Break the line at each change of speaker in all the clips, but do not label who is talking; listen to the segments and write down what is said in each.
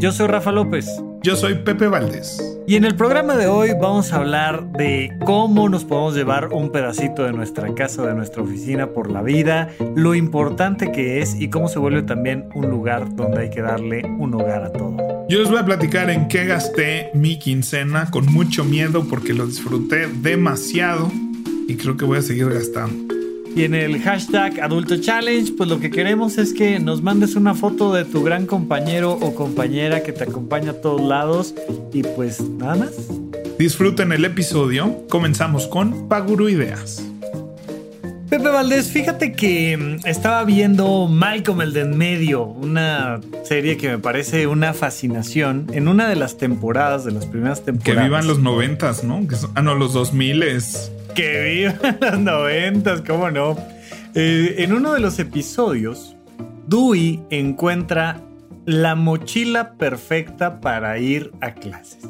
Yo soy Rafa López.
Yo soy Pepe Valdés.
Y en el programa de hoy vamos a hablar de cómo nos podemos llevar un pedacito de nuestra casa, de nuestra oficina por la vida, lo importante que es y cómo se vuelve también un lugar donde hay que darle un hogar a todo.
Yo les voy a platicar en qué gasté mi quincena con mucho miedo porque lo disfruté demasiado y creo que voy a seguir gastando.
Y en el hashtag Adulto Challenge, pues lo que queremos es que nos mandes una foto de tu gran compañero o compañera que te acompaña a todos lados. Y pues nada más.
Disfruten el episodio. Comenzamos con Paguro Ideas.
Pepe Valdés, fíjate que mm, estaba viendo Malcolm el de en medio, una serie que me parece una fascinación en una de las temporadas, de las primeras temporadas.
Que vivan los noventas, ¿no? ah, no, los dos miles.
Que vivan los noventas, cómo no. Eh, en uno de los episodios, Dewey encuentra la mochila perfecta para ir a clases.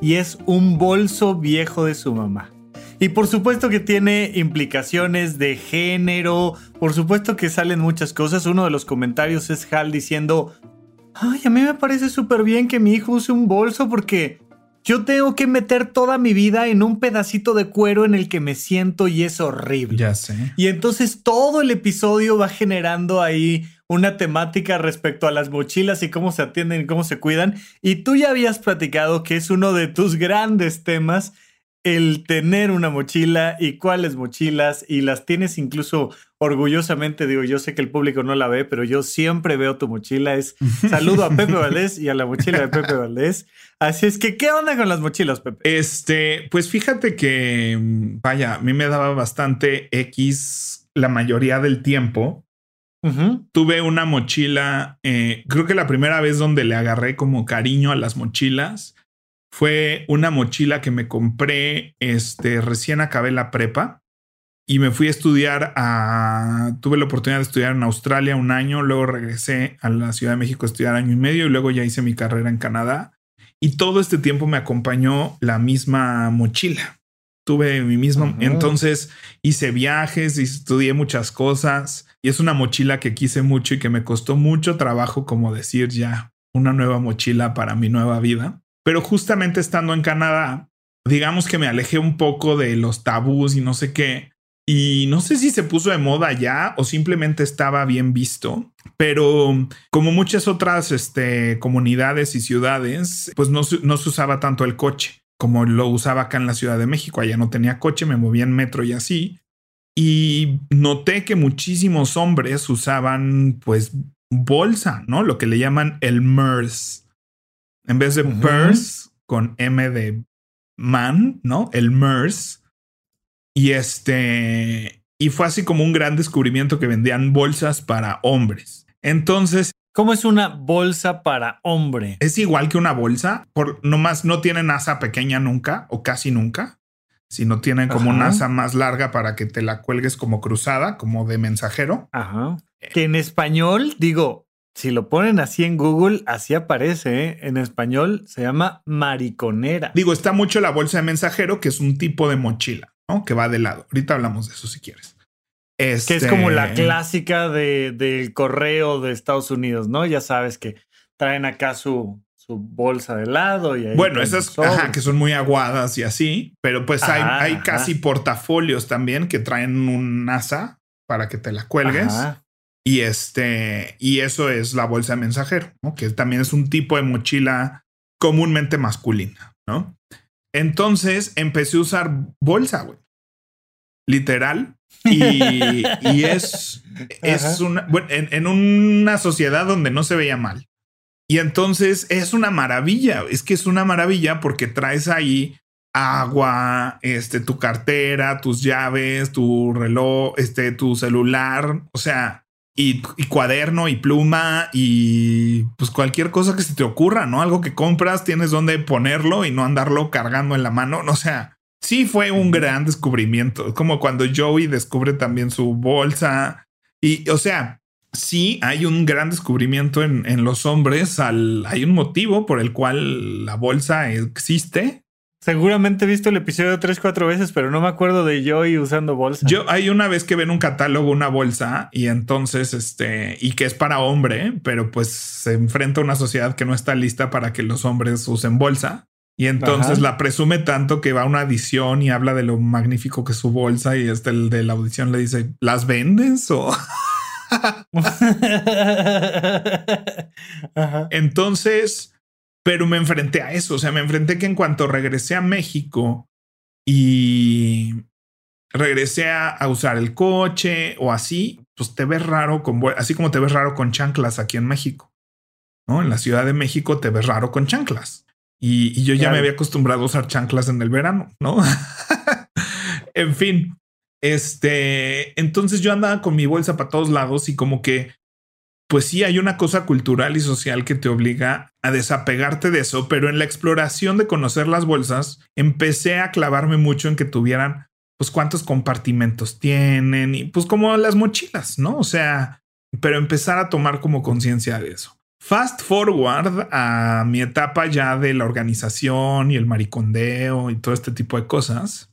Y es un bolso viejo de su mamá. Y por supuesto que tiene implicaciones de género, por supuesto que salen muchas cosas. Uno de los comentarios es Hal diciendo, ay, a mí me parece súper bien que mi hijo use un bolso porque yo tengo que meter toda mi vida en un pedacito de cuero en el que me siento y es horrible.
Ya sé.
Y entonces todo el episodio va generando ahí una temática respecto a las mochilas y cómo se atienden y cómo se cuidan. Y tú ya habías platicado que es uno de tus grandes temas el tener una mochila y cuáles mochilas y las tienes incluso orgullosamente, digo, yo sé que el público no la ve, pero yo siempre veo tu mochila. Es saludo a Pepe Valdés y a la mochila de Pepe Valdés. Así es que, ¿qué onda con las mochilas, Pepe?
Este, pues fíjate que, vaya, a mí me daba bastante X la mayoría del tiempo. Tuve una mochila, eh, creo que la primera vez donde le agarré como cariño a las mochilas fue una mochila que me compré, este, recién acabé la prepa y me fui a estudiar a, tuve la oportunidad de estudiar en Australia un año, luego regresé a la Ciudad de México a estudiar año y medio y luego ya hice mi carrera en Canadá. Y todo este tiempo me acompañó la misma mochila. Tuve mi misma, entonces hice viajes y estudié muchas cosas y es una mochila que quise mucho y que me costó mucho trabajo como decir ya una nueva mochila para mi nueva vida. Pero justamente estando en Canadá, digamos que me alejé un poco de los tabús y no sé qué. Y no sé si se puso de moda ya o simplemente estaba bien visto, pero como muchas otras este, comunidades y ciudades, pues no, no se usaba tanto el coche como lo usaba acá en la Ciudad de México. Allá no tenía coche, me movía en metro y así. Y noté que muchísimos hombres usaban pues bolsa, ¿no? Lo que le llaman el MERS. En vez de purse con M de man, ¿no? El MERS. Y este. Y fue así como un gran descubrimiento que vendían bolsas para hombres. Entonces.
¿Cómo es una bolsa para hombre?
Es igual que una bolsa, por nomás no tienen asa pequeña nunca o casi nunca, sino tienen como una asa más larga para que te la cuelgues como cruzada, como de mensajero.
Ajá. Que en español, digo, si lo ponen así en Google, así aparece. ¿eh? En español se llama mariconera.
Digo, está mucho la bolsa de mensajero, que es un tipo de mochila, ¿no? Que va de lado. Ahorita hablamos de eso si quieres.
Que es como la este clásica de, del correo de Estados Unidos, ¿no? Ya sabes que traen acá su, su bolsa de lado y
Bueno, esas que son muy aguadas y así, pero pues hay, hay casi portafolios también que traen un asa para que te la cuelgues. Y este, y eso es la bolsa de mensajero, ¿no? que también es un tipo de mochila comúnmente masculina, ¿no? Entonces empecé a usar bolsa, güey. Literal. Y, es, es una, bueno, en, una sociedad donde no se veía mal. Y entonces es una maravilla. Es que es una maravilla porque traes ahí agua, este, tu cartera, tus llaves, tu reloj, este, tu celular. O sea, y, cuaderno y pluma y pues cualquier cosa que se te ocurra, ¿no? Algo que compras, tienes donde ponerlo y no andarlo cargando en la mano. O sea, sí fue un gran descubrimiento, como cuando Joey descubre también su bolsa y, o sea, sí hay un gran descubrimiento en, en los hombres, al, hay un motivo por el cual la bolsa existe
Seguramente he visto el episodio tres, cuatro veces, pero no me acuerdo de Joey usando bolsa.
Yo hay una vez que ven un catálogo, una bolsa, y entonces, este, y que es para hombre, pero pues se enfrenta a una sociedad que no está lista para que los hombres usen bolsa. Y entonces la presume tanto que va a una audición y habla de lo magnífico que es su bolsa. Y este el de la audición le dice: ¿Las vendes? O entonces pero me enfrenté a eso, o sea, me enfrenté que en cuanto regresé a México y regresé a, usar el coche o así, pues te ves raro con, así como te ves raro con chanclas aquí en México, ¿no? En la Ciudad de México te ves raro con chanclas. Y, yo ya me había acostumbrado a usar chanclas en el verano, ¿no? en fin, este, entonces yo andaba con mi bolsa para todos lados y como que pues sí hay una cosa cultural y social que te obliga a desapegarte de eso, pero en la exploración de conocer las bolsas, empecé a clavarme mucho en que tuvieran, pues cuántos compartimentos tienen y pues como las mochilas, ¿no? O sea, pero empezar a tomar como conciencia de eso. Fast forward a mi etapa ya de la organización y el maricondeo y todo este tipo de cosas.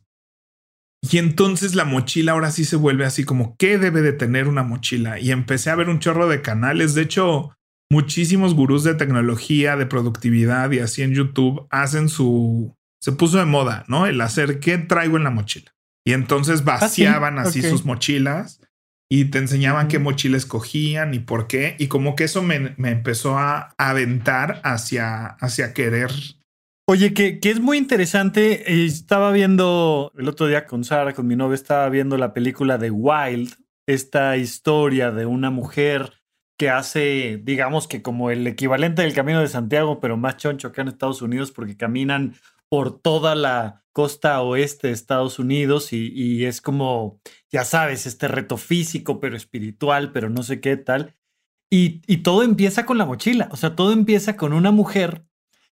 Y entonces la mochila ahora sí se vuelve así como, ¿qué debe de tener una mochila? Y empecé a ver un chorro de canales. De hecho, muchísimos gurús de tecnología, de productividad y así en YouTube hacen su... Se puso de moda, ¿no? El hacer qué traigo en la mochila. Y entonces ah, vaciaban así sus mochilas y te enseñaban qué mochila escogían y por qué. Y como que eso me, me empezó a aventar hacia, hacia querer
Oye, que, que, es muy interesante. Eh, estaba viendo el otro día con Sara, con mi novia, estaba viendo la película de Wild, esta historia de una mujer que hace, digamos que como el equivalente del Camino de Santiago, pero más choncho acá en Estados Unidos, porque caminan por toda la costa oeste de Estados Unidos y, es como, ya sabes, este reto físico, pero espiritual, pero no sé qué tal. Y, y todo empieza con la mochila, o sea, todo empieza con una mujer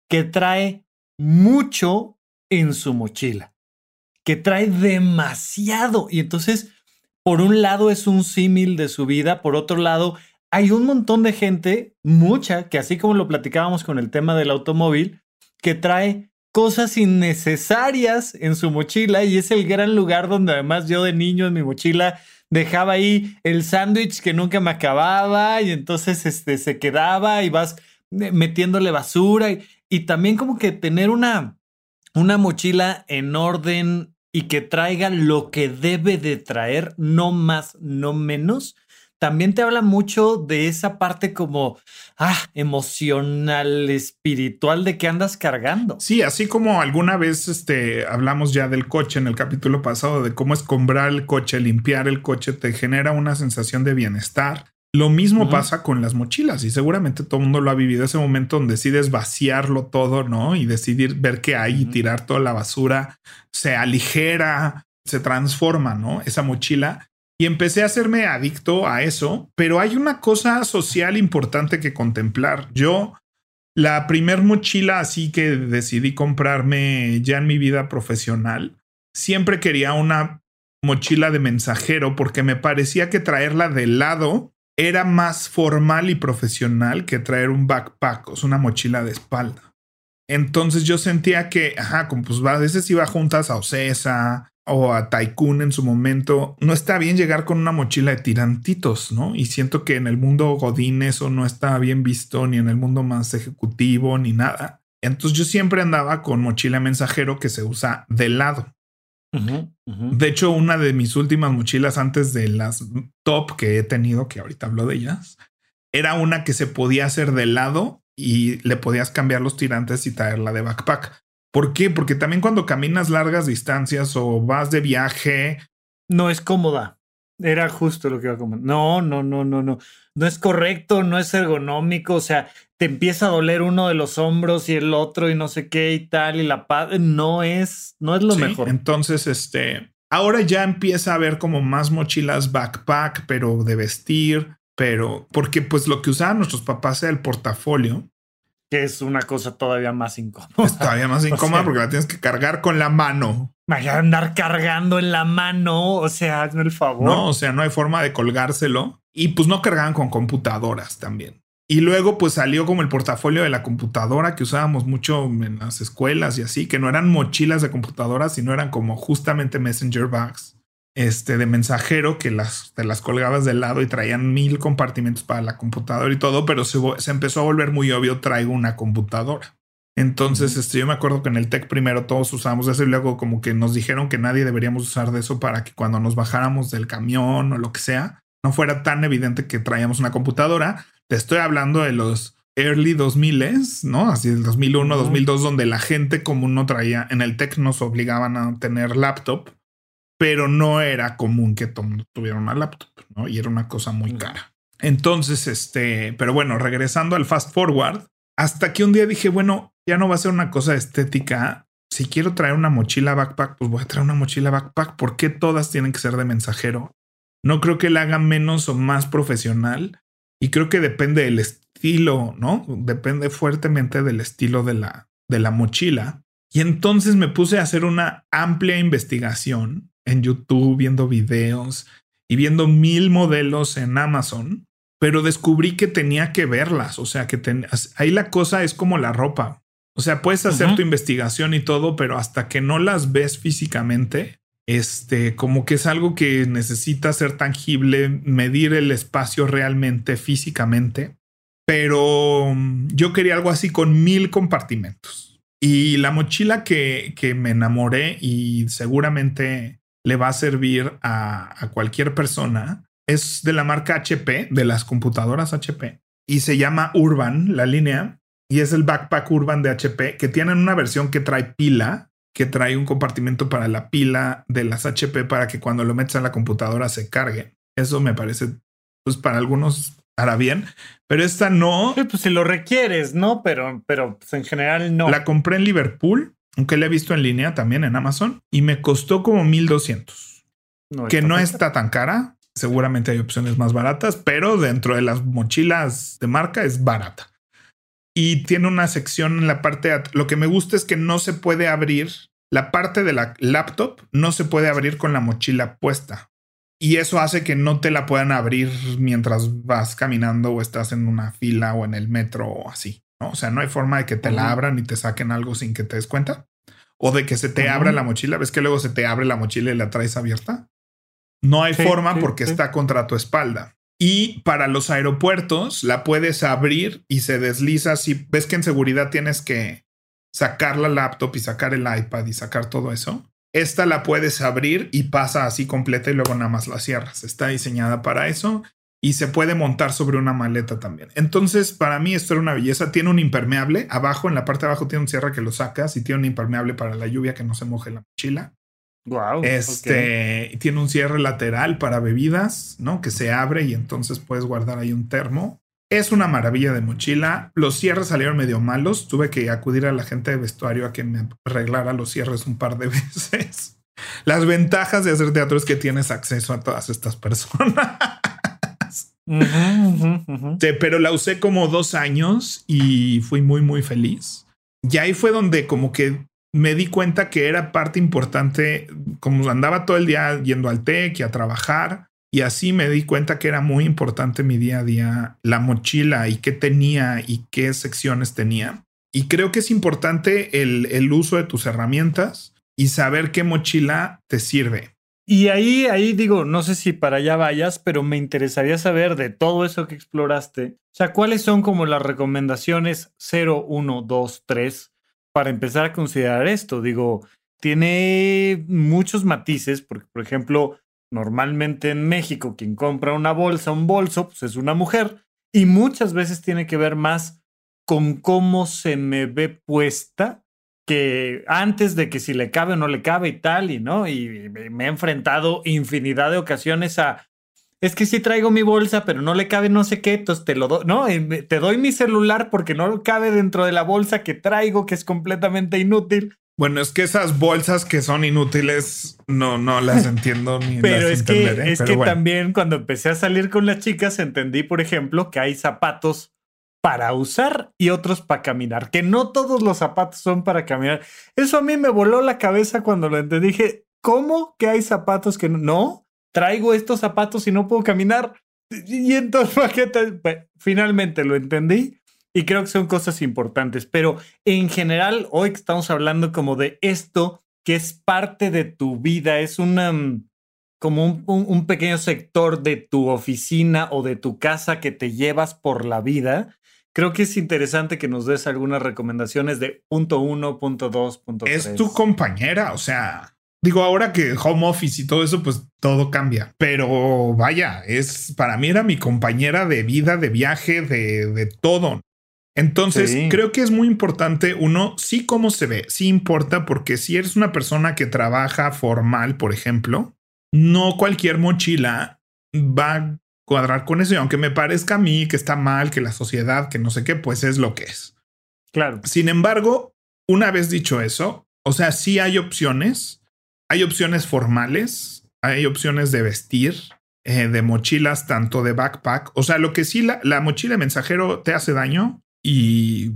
que trae mucho en su mochila, que trae demasiado. Y entonces, por un lado es un símil de su vida, por otro lado, hay un montón de gente, mucha, que así como lo platicábamos con el tema del automóvil, que trae cosas innecesarias en su mochila y es el gran lugar donde además yo de niño en mi mochila dejaba ahí el sándwich que nunca me acababa y entonces este, se quedaba y vas metiéndole basura y, y también como que tener una, una mochila en orden y que traiga lo que debe de traer, no más, no menos, también te habla mucho de esa parte como ah, emocional, espiritual de que andas cargando.
Sí, así como alguna vez este, hablamos ya del coche en el capítulo pasado, de cómo es comprar el coche, limpiar el coche, te genera una sensación de bienestar. Lo mismo pasa con las mochilas y seguramente todo el mundo lo ha vivido ese momento donde decides vaciarlo todo, ¿no? Y decidir ver qué hay y tirar toda la basura, se aligera, se transforma, ¿no? Esa mochila. Y empecé a hacerme adicto a eso, pero hay una cosa social importante que contemplar. Yo, la primer mochila así que decidí comprarme ya en mi vida profesional, siempre quería una mochila de mensajero porque me parecía que traerla de lado era más formal y profesional que traer un backpack, o una mochila de espalda. Entonces yo sentía que, ajá, como pues a veces iba juntas a Ocesa o a Tycoon en su momento, no está bien llegar con una mochila de tirantitos, ¿no? Y siento que en el mundo Godín eso no está bien visto, ni en el mundo más ejecutivo, ni nada. Entonces yo siempre andaba con mochila mensajero que se usa de lado. De hecho, una de mis últimas mochilas antes de las top que he tenido, que ahorita hablo de ellas, era una que se podía hacer de lado y le podías cambiar los tirantes y traerla de backpack. ¿Por qué? Porque también cuando caminas largas distancias o vas de viaje.
No es cómoda. Era justo lo que iba a comentar. No, no, no, no, no. No es correcto, no es ergonómico. O sea, te empieza a doler uno de los hombros y el otro y no sé qué y tal. Y la paz no es, no es lo mejor.
Entonces, este, ahora ya empieza a haber como más mochilas backpack, pero de vestir. pero porque pues lo que usaban nuestros papás era el portafolio.
Que es una cosa todavía más incómoda.
Es todavía más incómoda porque la tienes que cargar con la mano.
Vaya andar cargando en la mano, o sea, hazme el favor.
No, o sea, no hay forma de colgárselo. Y pues no cargaban con computadoras también. Y luego pues salió como el portafolio de la computadora que usábamos mucho en las escuelas y así, que no eran mochilas de computadoras, sino eran como justamente messenger bags este, de mensajero que las, te las colgabas del lado y traían mil compartimentos para la computadora y todo, pero se, se empezó a volver muy obvio, traigo una computadora. Entonces, este, yo me acuerdo que en el TEC primero todos usábamos eso y luego como que nos dijeron que nadie deberíamos usar de eso para que cuando nos bajáramos del camión o lo que sea, no fuera tan evidente que traíamos una computadora te estoy hablando de los early 2000, ¿no? Así del 2001, 2002, donde la gente común no traía, en el tech nos obligaban a tener laptop, pero no era común que todo mundo tuviera una laptop, ¿no? Y era una cosa muy cara. Entonces, este, pero bueno, regresando al fast forward, hasta que un día dije, bueno, ya no va a ser una cosa estética. Si quiero traer una mochila backpack, pues voy a traer una mochila backpack. ¿Por qué todas tienen que ser de mensajero? No creo que la haga menos o más profesional y creo que depende del estilo, ¿no? Depende fuertemente del estilo de la, de la mochila. Y entonces me puse a hacer una amplia investigación en YouTube, viendo videos y viendo mil modelos en Amazon, pero descubrí que tenía que verlas. O sea, que ahí la cosa es como la ropa. O sea, puedes hacer tu investigación y todo, pero hasta que no las ves físicamente, este, como que es algo que necesita ser tangible, medir el espacio realmente físicamente. Pero mm, yo quería algo así con mil compartimentos. Y la mochila que, que me enamoré y seguramente le va a servir a, a cualquier persona es de la marca HP, de las computadoras HP. Y se llama Urban, la línea. Y es el backpack Urban de HP, que tienen una versión que trae pila que trae un compartimento para la pila de las HP para que cuando lo metas a la computadora se cargue. Eso me parece, pues para algunos hará bien, pero esta no.
Sí, pues si lo requieres, ¿no? Pero, pero pues en general no.
La compré en Liverpool, aunque la he visto en línea también en Amazon, y me costó como 1200. que no está tan cara. Seguramente hay opciones más baratas, pero dentro de las mochilas de marca es barata y tiene una sección en la parte, lo que me gusta es que no se puede abrir, la parte de la laptop no se puede abrir con la mochila puesta. Y eso hace que no te la puedan abrir mientras vas caminando o estás en una fila o en el metro o así. ¿no? O sea, no hay forma de que te la abran y te saquen algo sin que te des cuenta. O de que se te abra la mochila. ¿Ves que luego se te abre la mochila y la traes abierta? No hay forma porque está contra tu espalda. Y para los aeropuertos la puedes abrir y se desliza. Si ves que en seguridad tienes que sacar la laptop y sacar el iPad y sacar todo eso, esta la puedes abrir y pasa así completa y luego nada más la cierras. Está diseñada para eso y se puede montar sobre una maleta también. Entonces, para mí esto era una belleza. Tiene un impermeable. Abajo, en la parte de abajo, tiene un cierre que lo sacas y tiene un impermeable para la lluvia que no se moje la mochila.
Wow.
Este tiene un cierre lateral para bebidas, ¿no? Que se abre y entonces puedes guardar ahí un termo. Es una maravilla de mochila. Los cierres salieron medio malos. Tuve que acudir a la gente de vestuario a que me arreglara los cierres un par de veces. Las ventajas de hacer teatro es que tienes acceso a todas estas personas. Pero la usé como dos años y fui muy, muy feliz. Y ahí fue donde como que me di cuenta que era parte importante, como andaba todo el día yendo al TEC y a trabajar, y así me di cuenta que era muy importante mi día a día la mochila y qué tenía y qué secciones tenía. Y creo que es importante el, el uso de tus herramientas y saber qué mochila te sirve.
Y ahí, ahí digo, no sé si para allá vayas, pero me interesaría saber de todo eso que exploraste. O sea, ¿cuáles son como las recomendaciones 0, 1, 2, 3 para empezar a considerar esto. Digo, tiene muchos matices, porque, por ejemplo, normalmente en México quien compra una bolsa, un bolso, pues es una mujer, y muchas veces tiene que ver más con cómo se me ve puesta que antes de que si le cabe o no le cabe y tal, y no, y me he enfrentado infinidad de ocasiones a es que sí traigo mi bolsa, pero no le cabe no sé qué, entonces te lo doy, no, te doy mi celular porque no cabe dentro de la bolsa que traigo, que es completamente inútil.
Bueno, es que esas bolsas que son inútiles no, no las entiendo ni
pero
las
es que, es que también cuando empecé a salir con las chicas entendí, por ejemplo, que hay zapatos para usar y otros para caminar, que no todos los zapatos son para caminar. Eso a mí me voló la cabeza cuando lo entendí. Dije, ¿cómo que hay zapatos que no? Traigo estos zapatos y no puedo caminar. Y entonces, pues, finalmente lo entendí y creo que son cosas importantes. Pero en general, hoy estamos hablando como de esto que es parte de tu vida, es una mm, como un, pequeño sector de tu oficina o de tu casa que te llevas por la vida. Creo que es interesante que nos des algunas recomendaciones de punto uno, punto dos, punto tres.
Es tu compañera, o sea, Digo, ahora que home office y todo eso, pues todo cambia. Pero vaya, es para mí era mi compañera de vida, de viaje, de, de todo. Entonces, creo que es muy importante, uno, sí cómo se ve, sí importa, porque si eres una persona que trabaja formal, por ejemplo, no cualquier mochila va a cuadrar con eso. Y aunque me parezca a mí que está mal, que la sociedad, que no sé qué, pues es lo que es.
Claro.
Sin embargo, una vez dicho eso, o sea, sí hay opciones hay opciones formales, hay opciones de vestir, eh, de mochilas, tanto de backpack. O sea, lo que sí, la, la mochila de mensajero te hace daño y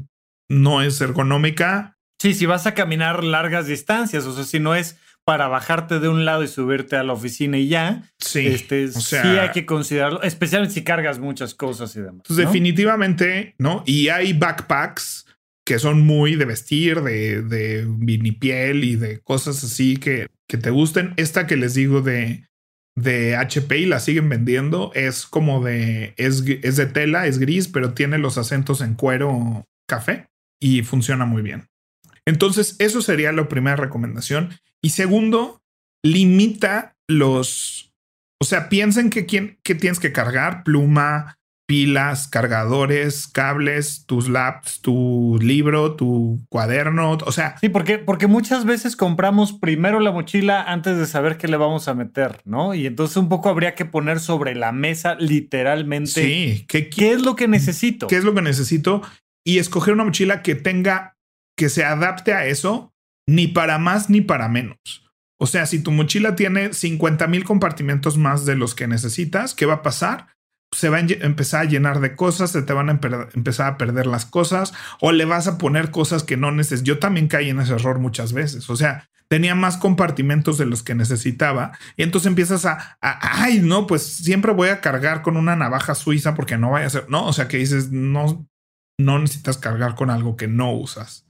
no es ergonómica.
Sí, si vas a caminar largas distancias, o sea, si no es para bajarte de un lado y subirte a la oficina y ya.
Sí.
Este, sí hay que considerarlo, especialmente si cargas muchas cosas y demás.
Pues definitivamente, ¿no? Y hay backpacks que son muy de vestir, de, de vinipiel y de cosas así que que te gusten. Esta que les digo de, de HP y la siguen vendiendo es como de, es, es de tela, es gris, pero tiene los acentos en cuero café y funciona muy bien. Entonces, eso sería la primera recomendación. Y segundo, limita los, o sea, piensen que, quién, que tienes que cargar pluma, pilas, cargadores, cables, tus laps, tu libro, tu cuaderno, o sea.
Sí, porque, porque muchas veces compramos primero la mochila antes de saber qué le vamos a meter, ¿no? Y entonces un poco habría que poner sobre la mesa literalmente.
Sí,
¿qué, qué es lo que necesito?
¿Qué es lo que necesito? Y escoger una mochila que tenga, que se adapte a eso, ni para más ni para menos. O sea, si tu mochila tiene 50 mil compartimentos más de los que necesitas, ¿qué va a pasar? se va a empezar a llenar de cosas, se te van a empezar a perder las cosas o le vas a poner cosas que no necesitas. Yo también caí en ese error muchas veces. O sea, tenía más compartimentos de los que necesitaba y entonces empiezas a, ay, no, pues siempre voy a cargar con una navaja suiza porque no vaya a ser, no, o sea, que dices, no, no necesitas cargar con algo que no usas.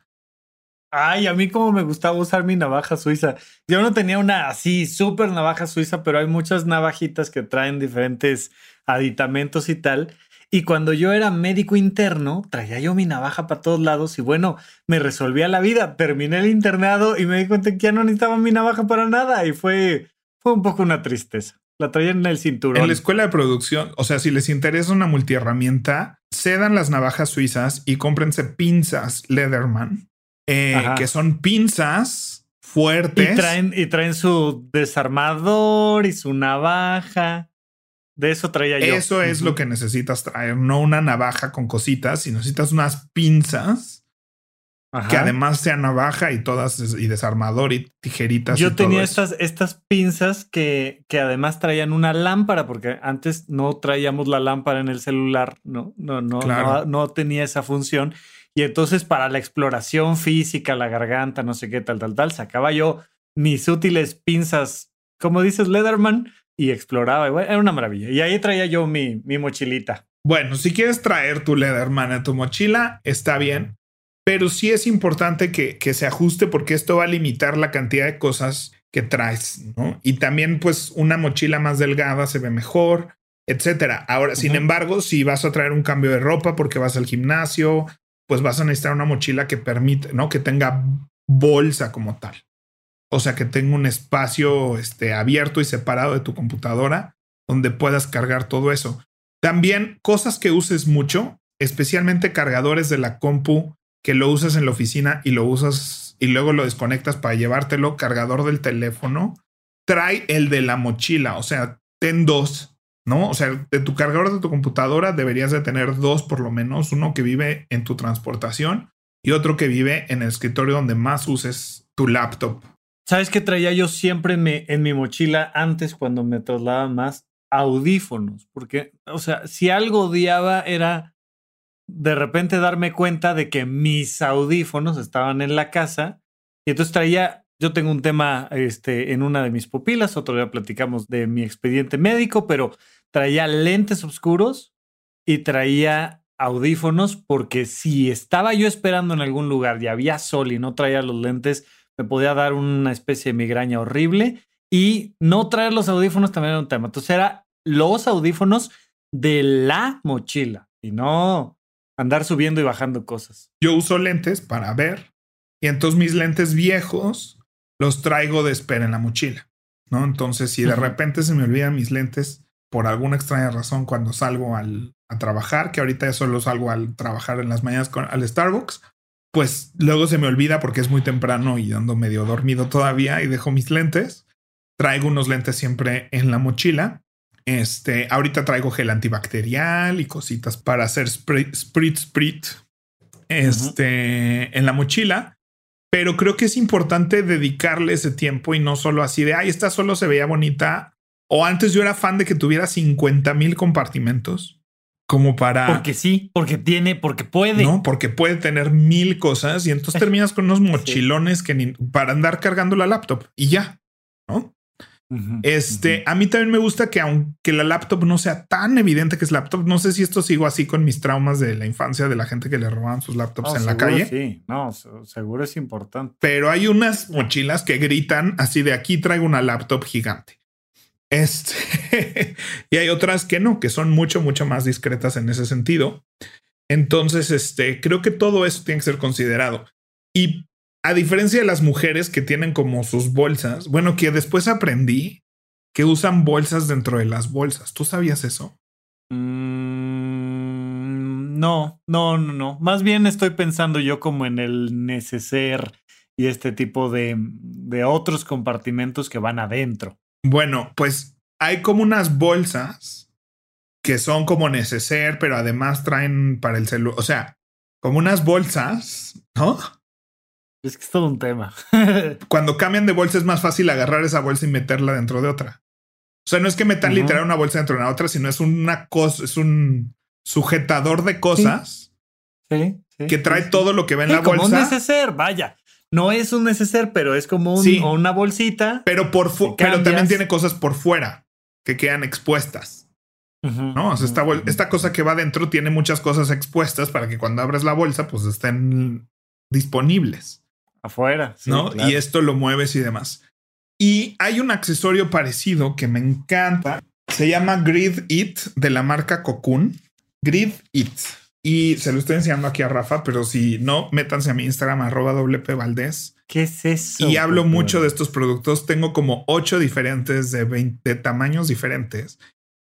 Ay, a mí como me gustaba usar mi navaja suiza. Yo no tenía una así súper navaja suiza, pero hay muchas navajitas que traen diferentes aditamentos y tal. Y cuando yo era médico interno, traía yo mi navaja para todos lados y bueno, me resolvía la vida. Terminé el internado y me di cuenta que ya no necesitaba mi navaja para nada y fue, fue un poco una tristeza. La traía en el cinturón.
En la escuela de producción, o sea, si les interesa una multiherramienta, cedan las navajas suizas y cómprense pinzas Leatherman, eh, que son pinzas fuertes.
Y traen, y traen su desarmador y su navaja. De eso traía yo.
Eso es lo que necesitas traer, no una navaja con cositas, sino necesitas unas pinzas que además sea navaja y todas y desarmador y tijeritas.
Yo tenía estas, estas pinzas que, que además traían una lámpara, porque antes no traíamos la lámpara en el celular, no, no, no, no, no tenía esa función. Y entonces para la exploración física, la garganta, no sé qué, tal, tal, tal, sacaba yo mis útiles pinzas, como dices, Leatherman, y exploraba. era una maravilla. Y ahí traía yo mi, mi mochilita.
Bueno, si quieres traer tu Leatherman en tu mochila, está bien. Pero sí es importante que, que se ajuste porque esto va a limitar la cantidad de cosas que traes, ¿no? Y también, pues, una mochila más delgada se ve mejor, etcétera. Ahora, sin embargo, si vas a traer un cambio de ropa porque vas al gimnasio, pues vas a necesitar una mochila que permite, ¿no? Que tenga bolsa como tal. O sea, que tenga un espacio este, abierto y separado de tu computadora donde puedas cargar todo eso. También cosas que uses mucho, especialmente cargadores de la compu que lo usas en la oficina y lo usas y luego lo desconectas para llevártelo, cargador del teléfono, trae el de la mochila, o sea, ten dos, ¿no? O sea, de tu cargador de tu computadora deberías de tener dos por lo menos, uno que vive en tu transportación y otro que vive en el escritorio donde más uses tu laptop.
¿Sabes qué traía yo siempre en mi, mochila antes cuando me trasladaba más? Audífonos, porque, o sea, si algo odiaba era de repente darme cuenta de que mis audífonos estaban en la casa y entonces traía, yo tengo un tema este, en una de mis pupilas, otro día platicamos de mi expediente médico, pero traía lentes oscuros y traía audífonos porque si estaba yo esperando en algún lugar y había sol y no traía los lentes, me podía dar una especie de migraña horrible y no traer los audífonos también era un tema. Entonces era los audífonos de la mochila y no andar subiendo y bajando cosas.
Yo uso lentes para ver y entonces mis lentes viejos los traigo de espera en la mochila, ¿no? Entonces si de repente se me olvidan mis lentes por alguna extraña razón cuando salgo al, a trabajar, que ahorita ya solo salgo al trabajar en las mañanas con, al Starbucks, pues luego se me olvida porque es muy temprano y ando medio dormido todavía y dejo mis lentes. Traigo unos lentes siempre en la mochila. Este, ahorita traigo gel antibacterial y cositas para hacer sprit, sprit, sprit este, en la mochila. Pero creo que es importante dedicarle ese tiempo y no solo así de, ay, esta solo se veía bonita. O antes yo era fan de que tuviera 50 mil compartimentos como para.
Porque sí, porque tiene, porque puede.
No, porque puede tener mil cosas y entonces terminas con unos mochilones que ni, para andar cargando la laptop y ya, ¿no? Este, a mí también me gusta que aunque la laptop no sea tan evidente que es laptop, no sé si esto sigo así con mis traumas de la infancia de la gente que le robaban sus laptops en la calle.
Sí, no, seguro es importante.
Pero hay unas mochilas que gritan así de aquí traigo una laptop gigante. Este, y hay otras que no, que son mucho, mucho más discretas en ese sentido. Entonces, este, creo que todo eso tiene que ser considerado. Y a diferencia de las mujeres que tienen como sus bolsas, bueno, que después aprendí que usan bolsas dentro de las bolsas. ¿Tú sabías eso?
Mm, no, no, no, no. Más bien estoy pensando yo como en el neceser y este tipo de, de otros compartimentos que van adentro.
Bueno, pues hay como unas bolsas que son como neceser, pero además traen para el celular, o sea, como unas bolsas, ¿no?
Es que es todo un tema.
Cuando cambian de bolsa es más fácil agarrar esa bolsa y meterla dentro de otra. O sea, no es que metan literal una bolsa dentro de la otra, sino es una cosa, es un sujetador de cosas
sí.
que trae todo lo que ve en la bolsa.
Como un neceser, vaya no es un neceser, pero es como una bolsita.
Pero por pero también tiene cosas por fuera que quedan expuestas. no, o sea, esta, esta, cosa que va dentro tiene muchas cosas expuestas para que cuando abres la bolsa, pues estén disponibles.
Afuera.
¿No? Y esto lo mueves y demás. Y hay un accesorio parecido que me encanta. Se llama Grid It de la marca Cocoon. Grid It. Y se lo estoy enseñando aquí a Rafa, pero si no, métanse a mi Instagram, arroba WP Valdés.
¿Qué es eso?
Y hablo mucho de estos productos. Tengo como ocho diferentes de 20 tamaños diferentes.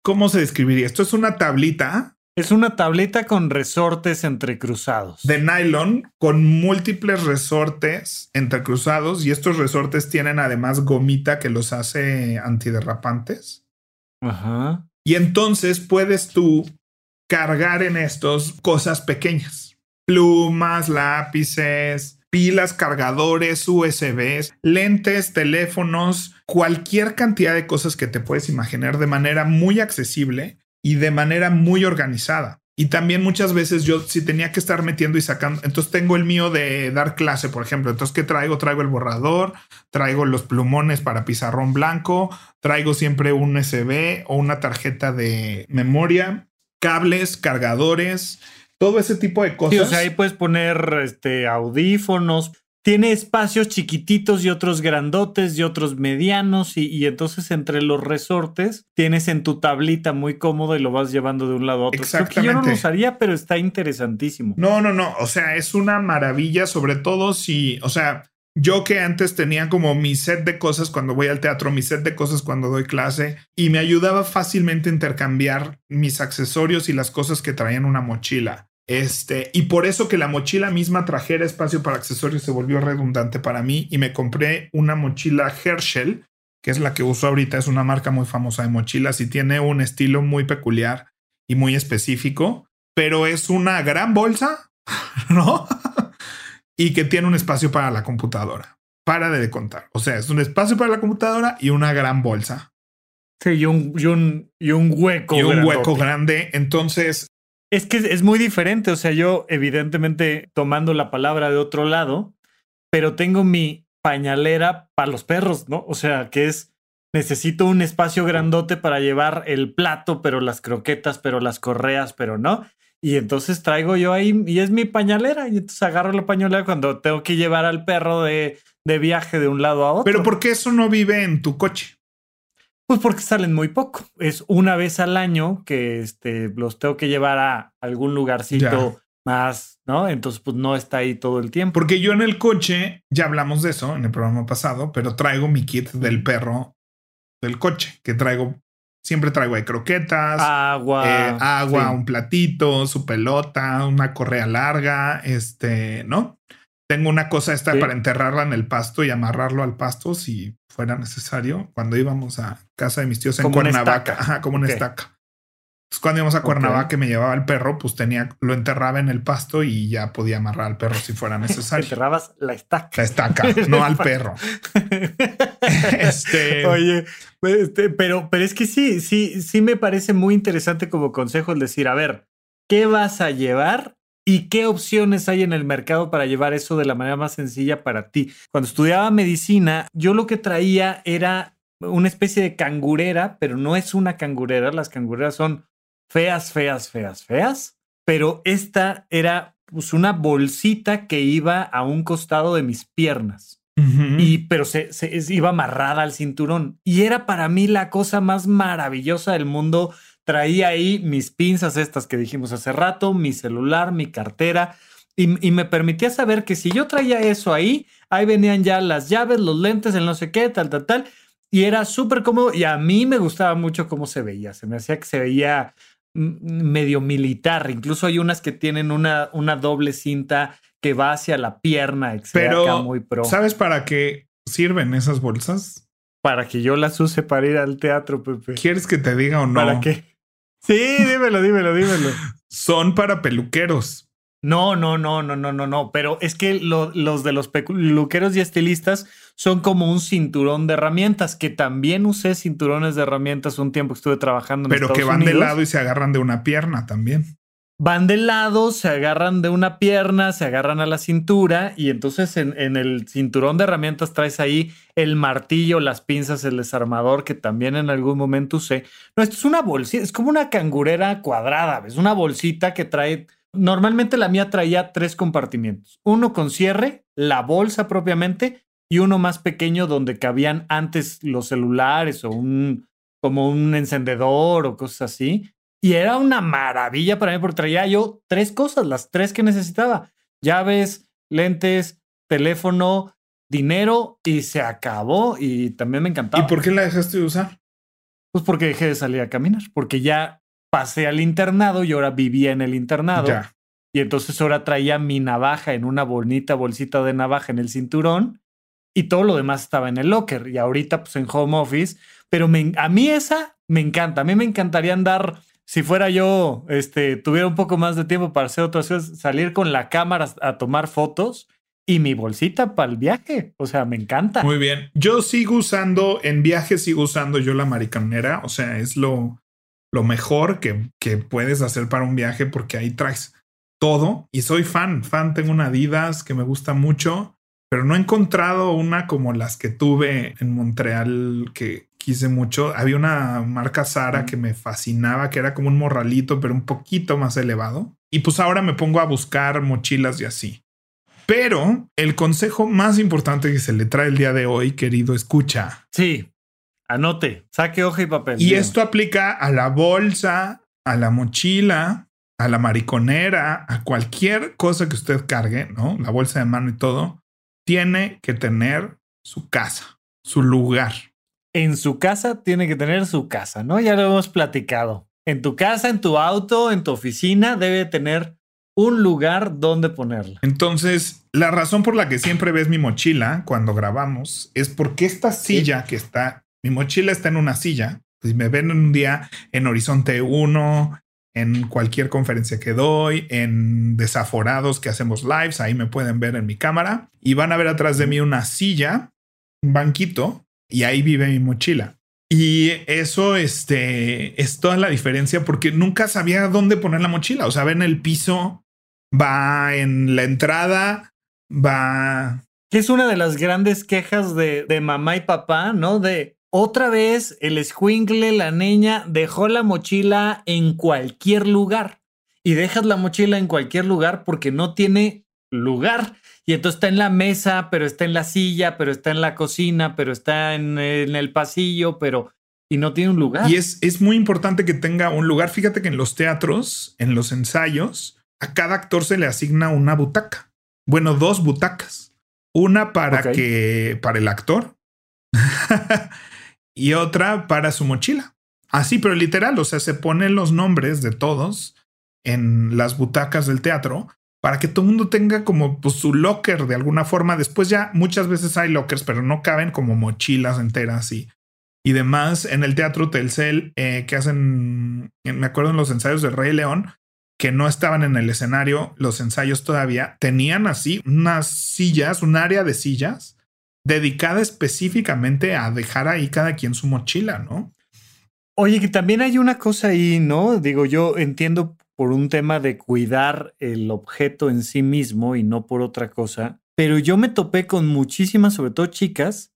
¿Cómo se describiría? Esto es una tablita.
Es una tablita con resortes entrecruzados.
De nylon con múltiples resortes entrecruzados. Y estos resortes tienen además gomita que los hace antiderrapantes.
Ajá.
Y entonces puedes tú cargar en estos cosas pequeñas. Plumas, lápices, pilas, cargadores, USBs, lentes, teléfonos, cualquier cantidad de cosas que te puedes imaginar de manera muy accesible y de manera muy organizada. Y también muchas veces yo si tenía que estar metiendo y sacando, entonces tengo el mío de dar clase, por ejemplo. Entonces, ¿qué traigo? Traigo el borrador, traigo los plumones para pizarrón blanco, traigo siempre un USB o una tarjeta de memoria cables, cargadores, todo ese tipo de cosas.
Sí, o sea, ahí puedes poner este, audífonos. Tiene espacios chiquititos y otros grandotes y otros medianos y, entonces entre los resortes tienes en tu tablita muy cómodo y lo vas llevando de un lado a otro.
Exactamente.
yo no lo usaría, pero está interesantísimo.
No, no, no. O sea, es una maravilla, sobre todo si, o sea, yo que antes tenía como mi set de cosas cuando voy al teatro, mi set de cosas cuando doy clase y me ayudaba fácilmente a intercambiar mis accesorios y las cosas que traían una mochila. Este, y por eso que la mochila misma trajera espacio para accesorios se volvió redundante para mí y me compré una mochila Herschel, que es la que uso ahorita, es una marca muy famosa de mochilas y tiene un estilo muy peculiar y muy específico, pero es una gran bolsa, ¿no? y que tiene un espacio para la computadora. Para de contar. O sea, es un espacio para la computadora y una gran bolsa.
Sí, y un, y un, y un hueco.
Y un hueco grande. Entonces.
Es que es muy diferente. O sea, yo, evidentemente, tomando la palabra de otro lado, pero tengo mi pañalera para los perros, ¿no? O sea, que es necesito un espacio grandote para llevar el plato, pero las croquetas, pero las correas, pero no. Y entonces traigo yo ahí, y es mi pañalera, y entonces agarro la pañalera cuando tengo que llevar al perro de, de viaje de un lado a otro.
Pero ¿por qué eso no vive en tu coche?
Pues porque salen muy poco. Es una vez al año que este, los tengo que llevar a algún lugarcito más, ¿no? Entonces, pues no está ahí todo el tiempo.
Porque yo en el coche, ya hablamos de eso en el programa pasado, pero traigo mi kit del perro del coche, que traigo Siempre traigo ahí croquetas,
agua,
eh, agua, un platito, su pelota, una correa larga, este, ¿no? Tengo una cosa esta para enterrarla en el pasto y amarrarlo al pasto si fuera necesario. Cuando íbamos a casa de mis tíos en Cuernavaca, ajá, como una estaca. Entonces, cuando íbamos a Cuernavaca que me llevaba el perro, pues tenía, lo enterraba en el pasto y ya podía amarrar al perro si fuera necesario.
Enterrabas la estaca.
La estaca, no al perro.
este. Oye, este, pero, pero es que sí, sí, sí me parece muy interesante como consejo el decir, a ver, ¿qué vas a llevar y qué opciones hay en el mercado para llevar eso de la manera más sencilla para ti? Cuando estudiaba medicina, yo lo que traía era una especie de cangurera, pero no es una cangurera, las cangureras son feas, feas, feas, feas, pero esta era pues una bolsita que iba a un costado de mis piernas. Y pero se, iba amarrada al cinturón y era para mí la cosa más maravillosa del mundo. Traía ahí mis pinzas estas que dijimos hace rato, mi celular, mi cartera y, me permitía saber que si yo traía eso ahí, ahí venían ya las llaves, los lentes, el no sé qué, tal, tal, tal. Y era súper cómodo y a mí me gustaba mucho cómo se veía. Se me hacía que se veía medio militar. Incluso hay unas que tienen una, una doble cinta que va hacia la pierna.
Pero, muy pro. ¿sabes para qué sirven esas bolsas?
Para que yo las use para ir al teatro, Pepe.
¿Quieres que te diga o no?
¿Para qué? Sí, dímelo, dímelo, dímelo.
Son para peluqueros.
No, no, no, no, no, no, no. Pero es que los de los peluqueros y estilistas son como un cinturón de herramientas, que también usé cinturones de herramientas un tiempo que estuve trabajando en
Pero que van de lado y se agarran de una pierna también
van de lado, se agarran de una pierna, se agarran a la cintura y entonces en, el cinturón de herramientas traes ahí el martillo, las pinzas, el desarmador que también en algún momento usé. No, esto es una bolsita, es como una cangurera cuadrada, es una bolsita que trae... Normalmente la mía traía tres compartimientos, uno con cierre, la bolsa propiamente y uno más pequeño donde cabían antes los celulares o un como un encendedor o cosas así. Y era una maravilla para mí porque traía yo tres cosas, las tres que necesitaba. Llaves, lentes, teléfono, dinero y se acabó y también me encantaba.
¿Y por qué la dejaste de usar?
Pues porque dejé de salir a caminar, porque ya pasé al internado y ahora vivía en el internado. Y entonces ahora traía mi navaja en una bonita bolsita de navaja en el cinturón y todo lo demás estaba en el locker. Y ahorita pues en home office, pero a mí esa me encanta. A mí me encantaría andar si fuera yo, este, tuviera un poco más de tiempo para hacer otras cosas, salir con la cámara a tomar fotos y mi bolsita para el viaje. O sea, me encanta.
Muy bien. Yo sigo usando, en viajes sigo usando yo la maricanera. O sea, es lo, lo mejor que, que puedes hacer para un viaje porque ahí traes todo. Y soy fan, fan. Tengo una Adidas que me gusta mucho, pero no he encontrado una como las que tuve en Montreal que, quise mucho. Había una marca Sara que me fascinaba, que era como un morralito, pero un poquito más elevado. Y pues ahora me pongo a buscar mochilas y así. Pero el consejo más importante que se le trae el día de hoy, querido, escucha.
Sí, anote, saque hoja y papel.
Y esto aplica a la bolsa, a la mochila, a la mariconera, a cualquier cosa que usted cargue, ¿no? La bolsa de mano y todo. Tiene que tener su casa, su lugar
en su casa tiene que tener su casa, ¿no? Ya lo hemos platicado. En tu casa, en tu auto, en tu oficina, debe tener un lugar donde ponerla.
Entonces, la razón por la que siempre ves mi mochila cuando grabamos es porque esta silla que está, mi mochila está en una silla. Si me ven un día en Horizonte 1, en cualquier conferencia que doy, en desaforados que hacemos lives, ahí me pueden ver en mi cámara y van a ver atrás de mí una silla, un banquito y ahí vive mi mochila. Y eso este, es toda la diferencia porque nunca sabía dónde poner la mochila. O sea, va en el piso, va en la entrada, va...
Es una de las grandes quejas de, de mamá y papá, ¿no? De otra vez el escuincle, la niña, dejó la mochila en cualquier lugar. Y dejas la mochila en cualquier lugar porque no tiene lugar. Y entonces está en la mesa, pero está en la silla, pero está en la cocina, pero está en, el pasillo, pero... Y no tiene un lugar.
Y es, es muy importante que tenga un lugar. Fíjate que en los teatros, en los ensayos, a cada actor se le asigna una butaca. Bueno, dos butacas. Una para que, para el actor y otra para su mochila. Así, pero literal, o sea, se ponen los nombres de todos en las butacas del teatro para que todo el mundo tenga como pues, su locker de alguna forma. Después ya muchas veces hay lockers, pero no caben como mochilas enteras y, y demás. En el teatro Telcel eh, que hacen, me acuerdo en los ensayos de Rey León, que no estaban en el escenario, los ensayos todavía, tenían así unas sillas, un área de sillas dedicada específicamente a dejar ahí cada quien su mochila, ¿no?
Oye, que también hay una cosa ahí, ¿no? Digo, yo entiendo por un tema de cuidar el objeto en sí mismo y no por otra cosa. Pero yo me topé con muchísimas, sobre todo chicas,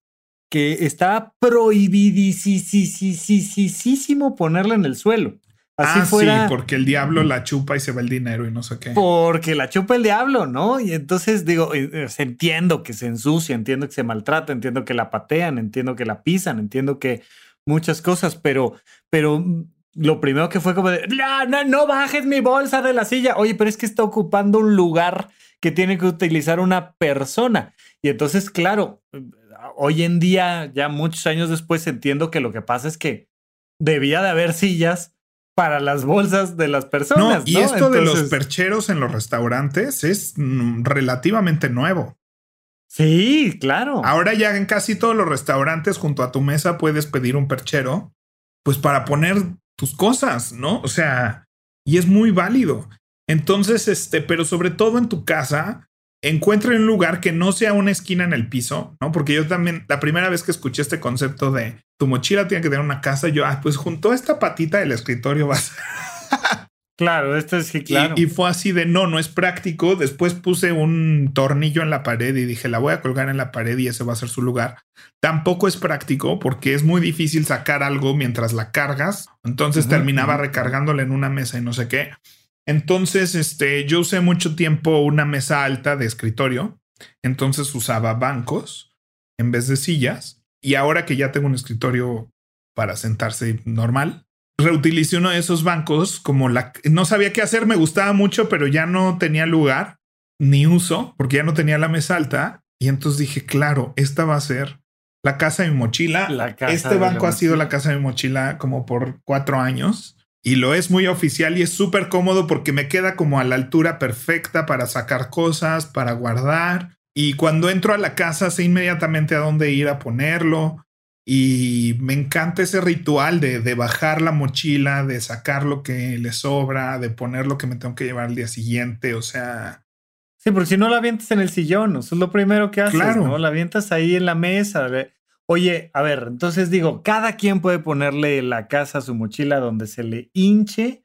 que estaba prohibidísimo ponerla en el suelo.
Así ah, fuera, sí, porque el diablo la chupa y se va el dinero y no sé qué.
Porque la chupa el diablo, ¿no? Y entonces digo, eh, eh, entiendo que se ensucia, entiendo que se maltrata, entiendo que la patean, entiendo que la pisan, entiendo que muchas cosas, pero, pero lo primero que fue como de, no, no, no bajes mi bolsa de la silla. Oye, pero es que está ocupando un lugar que tiene que utilizar una persona. Y entonces, claro, hoy en día, ya muchos años después, entiendo que lo que pasa es que debía de haber sillas para las bolsas de las personas.
y esto de los percheros en los restaurantes es mm, relativamente nuevo.
Sí, claro.
Ahora ya en casi todos los restaurantes junto a tu mesa puedes pedir un perchero, pues para poner tus cosas, ¿no? O sea, y es muy válido. Entonces, este, pero sobre todo en tu casa, encuentra un lugar que no sea una esquina en el piso, ¿no? Porque yo también, la primera vez que escuché este concepto de tu mochila tiene que tener una casa, yo, ah, pues junto a esta patita del escritorio vas.
Claro, esto es que claro.
Y, fue así de no, no es práctico. Después puse un tornillo en la pared y dije, la voy a colgar en la pared y ese va a ser su lugar. Tampoco es práctico porque es muy difícil sacar algo mientras la cargas. Entonces terminaba recargándola en una mesa y no sé qué. Entonces, este, yo usé mucho tiempo una mesa alta de escritorio. Entonces usaba bancos en vez de sillas. Y ahora que ya tengo un escritorio para sentarse normal, reutilicé uno de esos bancos como la no sabía qué hacer, me gustaba mucho, pero ya no tenía lugar ni uso porque ya no tenía la mesa alta. Y entonces dije, claro, esta va a ser la casa de mi mochila. este banco ha sido la casa de mi mochila como por cuatro años y lo es muy oficial y es súper cómodo porque me queda como a la altura perfecta para sacar cosas, para guardar. Y cuando entro a la casa sé inmediatamente a dónde ir a ponerlo. Y me encanta ese ritual de, de, bajar la mochila, de sacar lo que le sobra, de poner lo que me tengo que llevar al día siguiente. O sea.
Sí, porque si no la avientas en el sillón, eso es lo primero que haces, claro. ¿no? La avientas ahí en la mesa. Oye, a ver, entonces digo, cada quien puede ponerle la casa a su mochila donde se le hinche,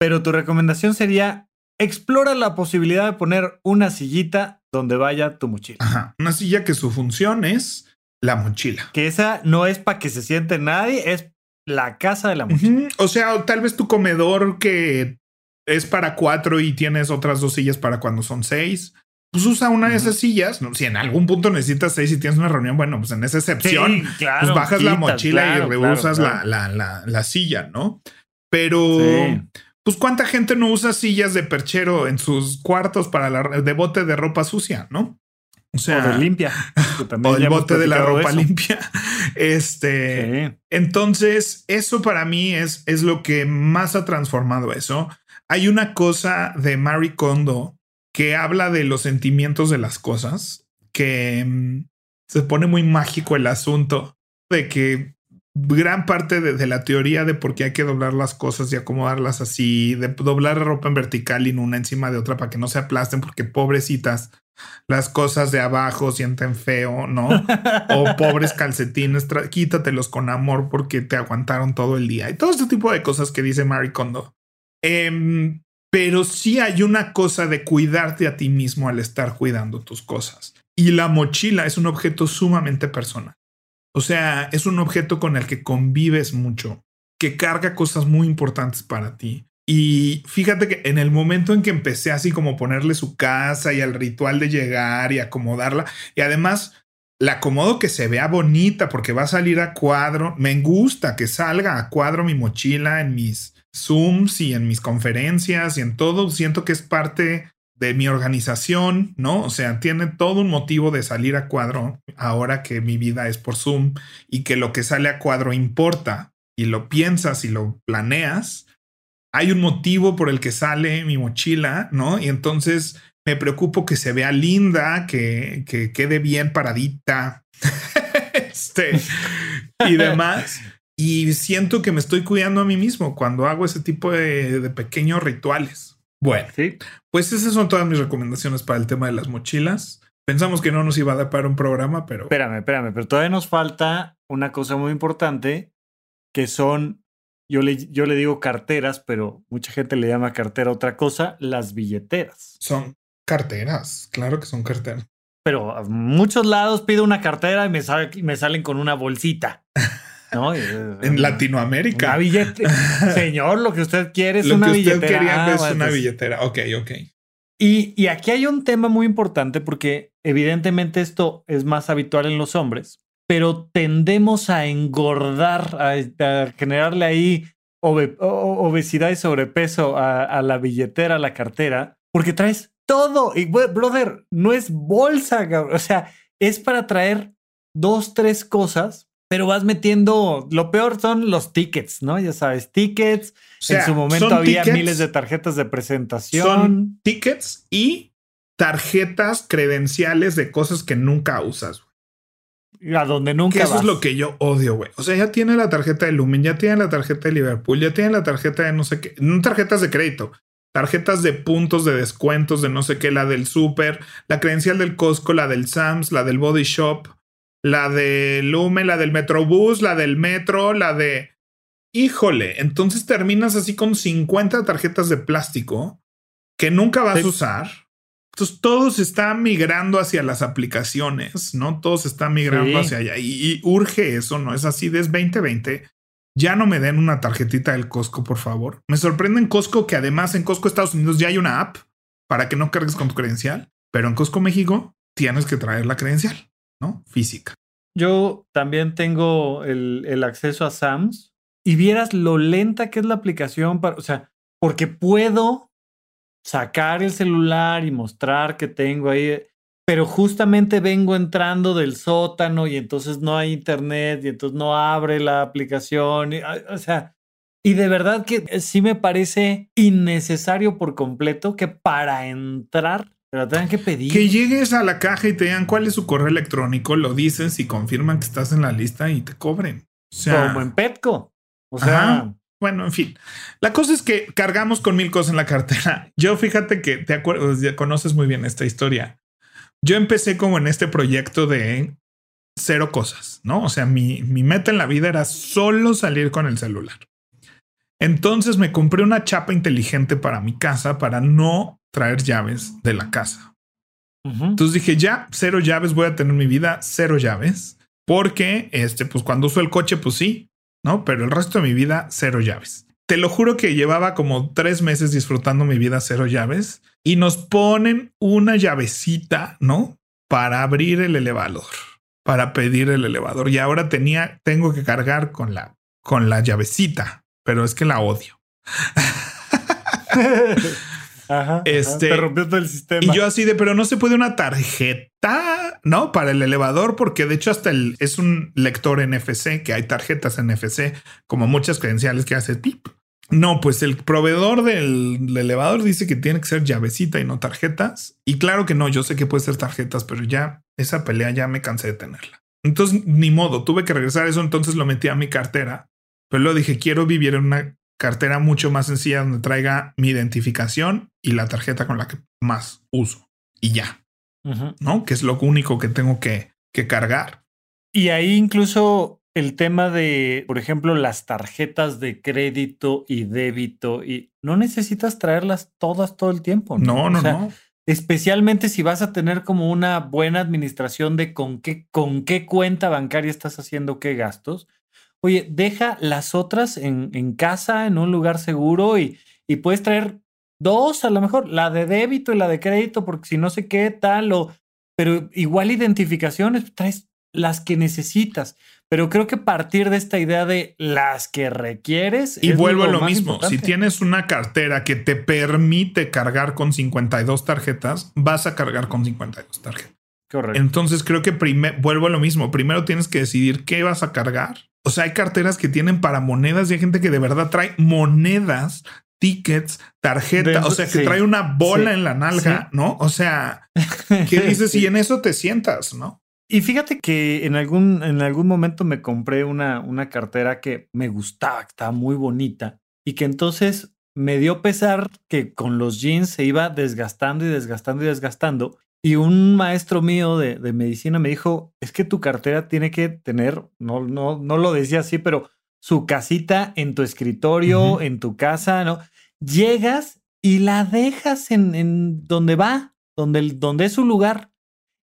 pero tu recomendación sería explora la posibilidad de poner una sillita donde vaya tu mochila.
Ajá, una silla que su función es la mochila.
Que esa no es para que se siente nadie, es la casa de la mochila.
O sea, tal vez tu comedor que es para cuatro y tienes otras dos sillas para cuando son seis. Pues usa una de esas sillas. Si en algún punto necesitas seis y tienes una reunión, bueno, pues en esa excepción, pues bajas la mochila y reusas La, la, la, silla, ¿no? Pero, pues, ¿cuánta gente no usa sillas de perchero en sus cuartos para la de bote de ropa sucia, no?
O sea, de limpia.
o el bote de la ropa limpia. Este. Entonces, eso para mí es, es lo que más ha transformado eso. Hay una cosa de Marie Kondo que habla de los sentimientos de las cosas, que mm, se pone muy mágico el asunto de que gran parte de, la teoría de por qué hay que doblar las cosas y acomodarlas así, de doblar la ropa en vertical y una encima de otra para que no se aplasten, porque pobrecitas, las cosas de abajo sienten feo, ¿no? o pobres calcetines, quítatelos con amor porque te aguantaron todo el día. Y todo este tipo de cosas que dice Marie Kondo. Em, pero sí hay una cosa de cuidarte a ti mismo al estar cuidando tus cosas. Y la mochila es un objeto sumamente personal. O sea, es un objeto con el que convives mucho, que carga cosas muy importantes para ti. Y fíjate que en el momento en que empecé así como ponerle su casa y el ritual de llegar y acomodarla, y además la acomodo que se vea bonita porque va a salir a cuadro, me gusta que salga a cuadro mi mochila en mis Zooms y en mis conferencias y en todo, siento que es parte de mi organización, ¿no? O sea, tiene todo un motivo de salir a cuadro ahora que mi vida es por Zoom y que lo que sale a cuadro importa y lo piensas y lo planeas. Hay un motivo por el que sale mi mochila, ¿no? Y entonces me preocupo que se vea linda, que, que quede bien paradita, este, y demás. Y siento que me estoy cuidando a mí mismo cuando hago ese tipo de, de pequeños rituales. Bueno, ¿Sí? pues esas son todas mis recomendaciones para el tema de las mochilas. Pensamos que no nos iba a dar para un programa, pero...
Espérame, espérame, pero todavía nos falta una cosa muy importante, que son, yo le, yo le digo carteras, pero mucha gente le llama cartera otra cosa, las billeteras.
Son carteras, claro que son carteras.
Pero a muchos lados pido una cartera y me, me salen con una bolsita. ¿no?
en Latinoamérica.
Una billetera. Señor, lo que usted quiere es una
que
usted
billetera. Quería es una billetera. Ok, ok.
Y, y aquí hay un tema muy importante porque evidentemente esto es más habitual en los hombres, pero tendemos a engordar, a, generarle ahí obesidad y sobrepeso a, a, la billetera, a la cartera, porque traes todo. Y, brother, no es bolsa, o sea, es para traer dos, tres cosas pero vas metiendo, lo peor son los tickets, ¿no? Ya sabes, tickets. en su momento había miles de tarjetas de presentación. Son
tickets y tarjetas credenciales de cosas que nunca usas.
A donde nunca.
eso es lo que yo odio, güey. O sea, ya tiene la tarjeta de Lumen, ya tiene la tarjeta de Liverpool, ya tiene la tarjeta de no sé qué, no tarjetas de crédito, tarjetas de puntos de descuentos de no sé qué, la del Super, la credencial del Costco, la del Sams, la del Body Shop la de Lume, la del Metrobús, la del Metro, la de... Híjole, entonces terminas así con 50 tarjetas de plástico que nunca vas a usar. Entonces todo se está migrando hacia las aplicaciones, ¿no? Todo se está migrando hacia allá y, urge eso, ¿no? Es así, desde 2020. Ya no me den una tarjetita del Costco, por favor. Me sorprende en Costco que además en Costco Estados Unidos ya hay una app para que no cargues con tu credencial, pero en Costco México tienes que traer la credencial. ¿no? Física.
Yo también tengo el, acceso a SAMS y vieras lo lenta que es la aplicación para, o sea, porque puedo sacar el celular y mostrar que tengo ahí, pero justamente vengo entrando del sótano y entonces no hay internet y entonces no abre la aplicación, o sea, y de verdad que sí me parece innecesario por completo que para entrar pero tengan que pedir.
Que llegues a la caja y te digan cuál es su correo electrónico, lo dices y confirman que estás en la lista y te cobren.
O sea, Como en Petco. O sea.
Bueno, en fin. La cosa es que cargamos con mil cosas en la cartera. Yo fíjate que te acuerdas, conoces muy bien esta historia. Yo empecé como en este proyecto de cero cosas, ¿no? O sea, mi, mi meta en la vida era solo salir con el celular. Entonces me compré una chapa inteligente para mi casa para no traer llaves de la casa. Entonces dije, ya, cero llaves, voy a tener mi vida, cero llaves, porque este, pues cuando uso el coche, pues sí, ¿no? Pero el resto de mi vida, cero llaves. Te lo juro que llevaba como tres meses disfrutando mi vida cero llaves y nos ponen una llavecita, ¿no? Para abrir el elevador, para pedir el elevador. Y ahora tenía, tengo que cargar con la, con la llavecita, pero es que la odio.
Ajá, este, te rompió todo el sistema.
Y yo así de, pero no se puede una tarjeta, ¿no? Para el elevador, porque de hecho hasta el, es un lector NFC, que hay tarjetas NFC, como muchas credenciales que hace pip. No, pues el proveedor del, elevador dice que tiene que ser llavecita y no tarjetas. Y claro que no, yo sé que puede ser tarjetas, pero ya esa pelea ya me cansé de tenerla. Entonces, ni modo, tuve que regresar eso, entonces lo metí a mi cartera. Pero luego dije, quiero vivir en una cartera mucho más sencilla donde traiga mi identificación y la tarjeta con la que más uso. Y ya. ¿No? Que es lo único que tengo que, que cargar.
Y ahí incluso el tema de, por ejemplo, las tarjetas de crédito y débito, y no necesitas traerlas todas todo el tiempo.
No, no, no.
Especialmente si vas a tener como una buena administración de con qué, con qué cuenta bancaria estás haciendo qué gastos. Oye, deja las otras en, en casa, en un lugar seguro y, y puedes traer dos a lo mejor, la de débito y la de crédito, porque si no sé qué tal, o, pero igual identificaciones, traes las que necesitas. Pero creo que partir de esta idea de las que requieres.
Y vuelvo a lo mismo. Si tienes una cartera que te permite cargar con 52 tarjetas, vas a cargar con 52 tarjetas. Correcto. Entonces creo que vuelvo a lo mismo. Primero tienes que decidir qué vas a cargar. O sea, hay carteras que tienen para monedas y hay gente que de verdad trae monedas, tickets, tarjeta, o sea, que trae una bola en la nalga, ¿no? O sea, ¿qué dices? Y en eso te sientas, ¿no?
Y fíjate que en algún, en algún momento me compré una, una cartera que me gustaba, que estaba muy bonita y que entonces me dio pesar que con los jeans se iba desgastando y desgastando y desgastando. Y un maestro mío de, de medicina me dijo, es que tu cartera tiene que tener, no, no, no lo decía así, pero su casita en tu escritorio, en tu casa, ¿no? Llegas y la dejas en, en donde va, donde, donde es su lugar,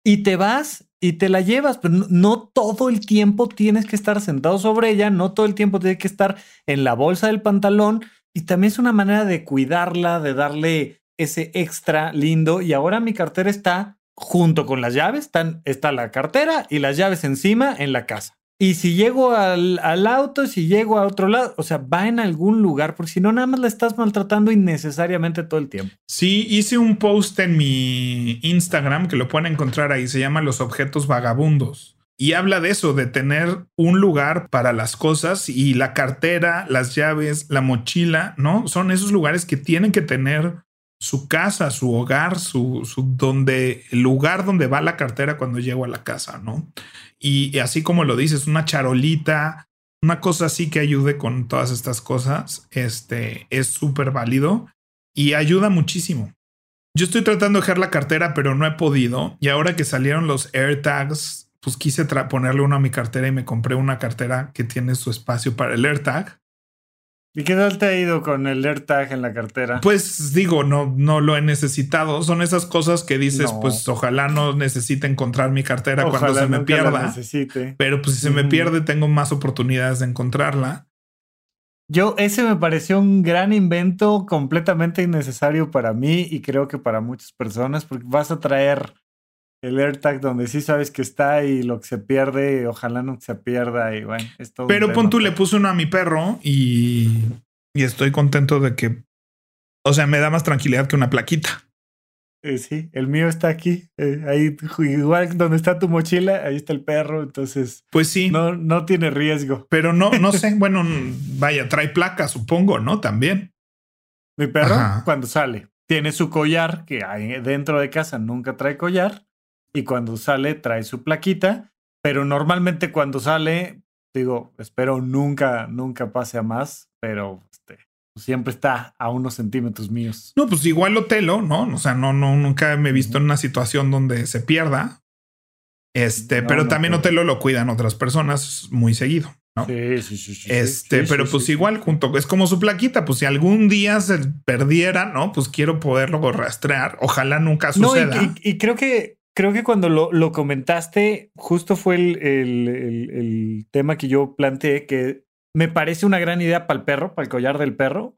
y te vas y te la llevas, pero no, todo el tiempo tienes que estar sentado sobre ella, no todo el tiempo tiene que estar en la bolsa del pantalón y también es una manera de cuidarla, de darle ese extra lindo y ahora mi cartera está junto con las llaves, están, está la cartera y las llaves encima en la casa. Y si llego al, al, auto, si llego a otro lado, o sea, va en algún lugar, porque si no, nada más la estás maltratando innecesariamente todo el tiempo.
Sí, hice un post en mi Instagram que lo pueden encontrar ahí, se llama Los objetos vagabundos. Y habla de eso, de tener un lugar para las cosas y la cartera, las llaves, la mochila, ¿no? Son esos lugares que tienen que tener su casa, su hogar, su, su donde, el lugar donde va la cartera cuando llego a la casa, ¿no? Y, así como lo dices, una charolita, una cosa así que ayude con todas estas cosas, este es súper válido y ayuda muchísimo. Yo estoy tratando de dejar la cartera, pero no he podido. Y ahora que salieron los AirTags, pues quise ponerle uno a mi cartera y me compré una cartera que tiene su espacio para el AirTag.
¿Y qué tal te ha ido con el AirTag en la cartera?
Pues digo, no, no lo he necesitado. Son esas cosas que dices, pues ojalá no necesite encontrar mi cartera cuando se me pierda. Pero pues si se me pierde, tengo más oportunidades de encontrarla.
Yo, ese me pareció un gran invento completamente innecesario para mí y creo que para muchas personas, porque vas a traer el AirTag donde sí sabes que está y lo que se pierde, ojalá no se pierda y bueno, es todo
Pero pon tú, le puse uno a mi perro y, y estoy contento de que, o sea, me da más tranquilidad que una plaquita.
Eh, sí, el mío está aquí, eh, ahí igual donde está tu mochila, ahí está el perro, entonces.
Pues sí.
No, no tiene riesgo.
Pero no, no sé, bueno, vaya, trae placa, supongo, ¿no? También.
Mi perro, cuando sale, tiene su collar, que hay dentro de casa nunca trae collar, y cuando sale trae su plaquita, pero normalmente cuando sale, digo, espero nunca, nunca pase a más, pero este, siempre está a unos centímetros míos.
No, pues igual Otelo, ¿no? O sea, no, no, nunca me he visto en una situación donde se pierda. Este, pero también Otelo lo cuidan otras personas muy seguido. ¿no?
Sí, sí, sí,
Este, pero pues igual, junto, es como su plaquita, pues si algún día se perdiera, ¿no? Pues quiero poderlo rastrear. Ojalá nunca suceda.
No, y, creo que creo que cuando lo, lo comentaste, justo fue el, el, el, tema que yo planteé, que me parece una gran idea para el perro, para el collar del perro.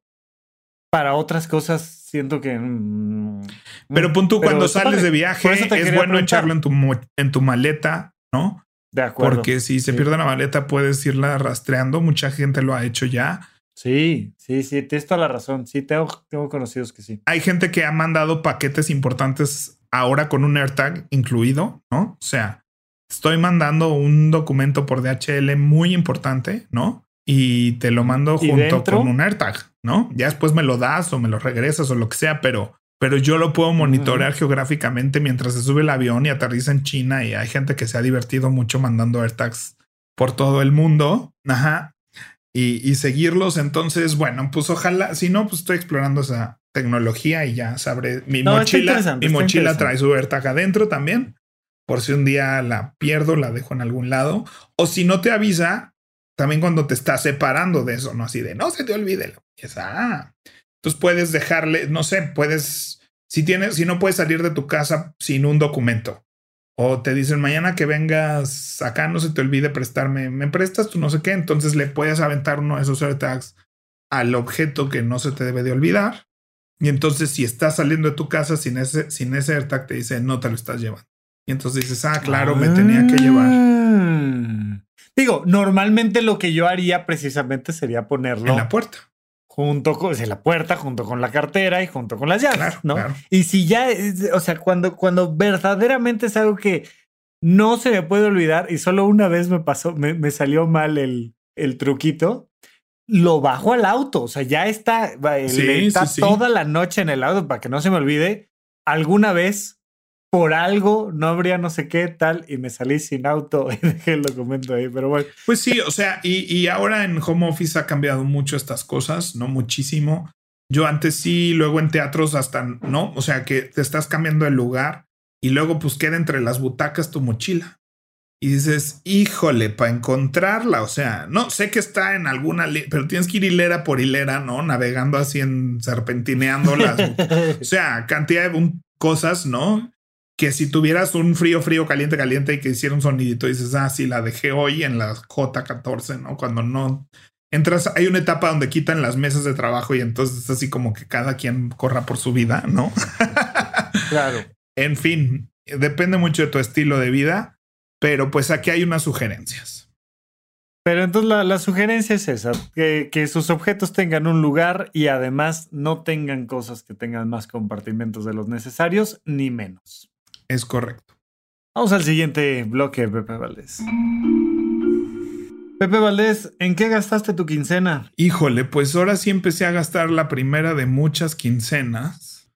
Para otras cosas, siento que. Mm,
pero pon tú, cuando sales de viaje, es bueno echarlo en tu, en tu maleta, ¿no?
De acuerdo.
Porque si se pierde la maleta, puedes irla rastreando. Mucha gente lo ha hecho ya.
Sí, sí, sí, tienes toda la razón. Sí, tengo, tengo conocidos que sí.
Hay gente que ha mandado paquetes importantes ahora con un AirTag incluido, ¿no? O sea, estoy mandando un documento por DHL muy importante, ¿no? Y te lo mando junto con un AirTag, ¿no? Ya después me lo das o me lo regresas o lo que sea, pero pero yo lo puedo monitorear geográficamente mientras se sube el avión y aterriza en China y hay gente que se ha divertido mucho mandando AirTags por todo el mundo. Ajá. Y, seguirlos. Entonces, bueno, pues ojalá, si no, pues estoy explorando esa tecnología y ya sabré. Mi mochila, mi mochila trae su AirTag adentro también. Por si un día la pierdo, la dejo en algún lado. O si no te avisa, también cuando te estás separando de eso, no así de no se te olvide. Ah, entonces puedes dejarle, no sé, puedes, si tienes, si no puedes salir de tu casa sin un documento o te dicen mañana que vengas acá, no se te olvide prestarme, me prestas tú no sé qué, entonces le puedes aventar uno de esos AirTags al objeto que no se te debe de olvidar. Y entonces si estás saliendo de tu casa sin ese, sin ese AirTag te dice no te lo estás llevando. Y entonces dices, ah, claro, me tenía que llevar.
Ah. Digo, normalmente lo que yo haría precisamente sería ponerlo
en la puerta
junto con la puerta, junto con la cartera y junto con las llaves, ¿no? Y si ya, o sea, cuando, cuando verdaderamente es algo que no se me puede olvidar y solo una vez me pasó, me, salió mal el, el truquito, lo bajo al auto, o sea, ya está, está toda la noche en el auto para que no se me olvide. Alguna vez por algo no habría no sé qué tal y me salí sin auto y dejé el documento ahí, pero bueno.
Pues sí, o sea, y, y, ahora en home office ha cambiado mucho estas cosas, no muchísimo. Yo antes sí, luego en teatros hasta, ¿no? O sea, que te estás cambiando el lugar y luego pues queda entre las butacas tu mochila. Y dices, híjole, para encontrarla, o sea, no, sé que está en alguna, pero tienes que ir hilera por hilera, ¿no? Navegando así en serpentineando las, o sea, cantidad de cosas, ¿no? que si tuvieras un frío, frío, caliente, caliente y que hiciera un sonidito, dices, ah, sí, la dejé hoy en la J14, ¿no? Cuando no entras, hay una etapa donde quitan las mesas de trabajo y entonces es así como que cada quien corra por su vida, ¿no?
claro.
En fin, depende mucho de tu estilo de vida, pero pues aquí hay unas sugerencias.
Pero entonces la, la sugerencia es esa, que, que, sus objetos tengan un lugar y además no tengan cosas que tengan más compartimentos de los necesarios, ni menos.
Es correcto.
Vamos al siguiente bloque, Pepe Valdés. Pepe Valdés, ¿en qué gastaste tu quincena?
Híjole, pues ahora sí empecé a gastar la primera de muchas quincenas.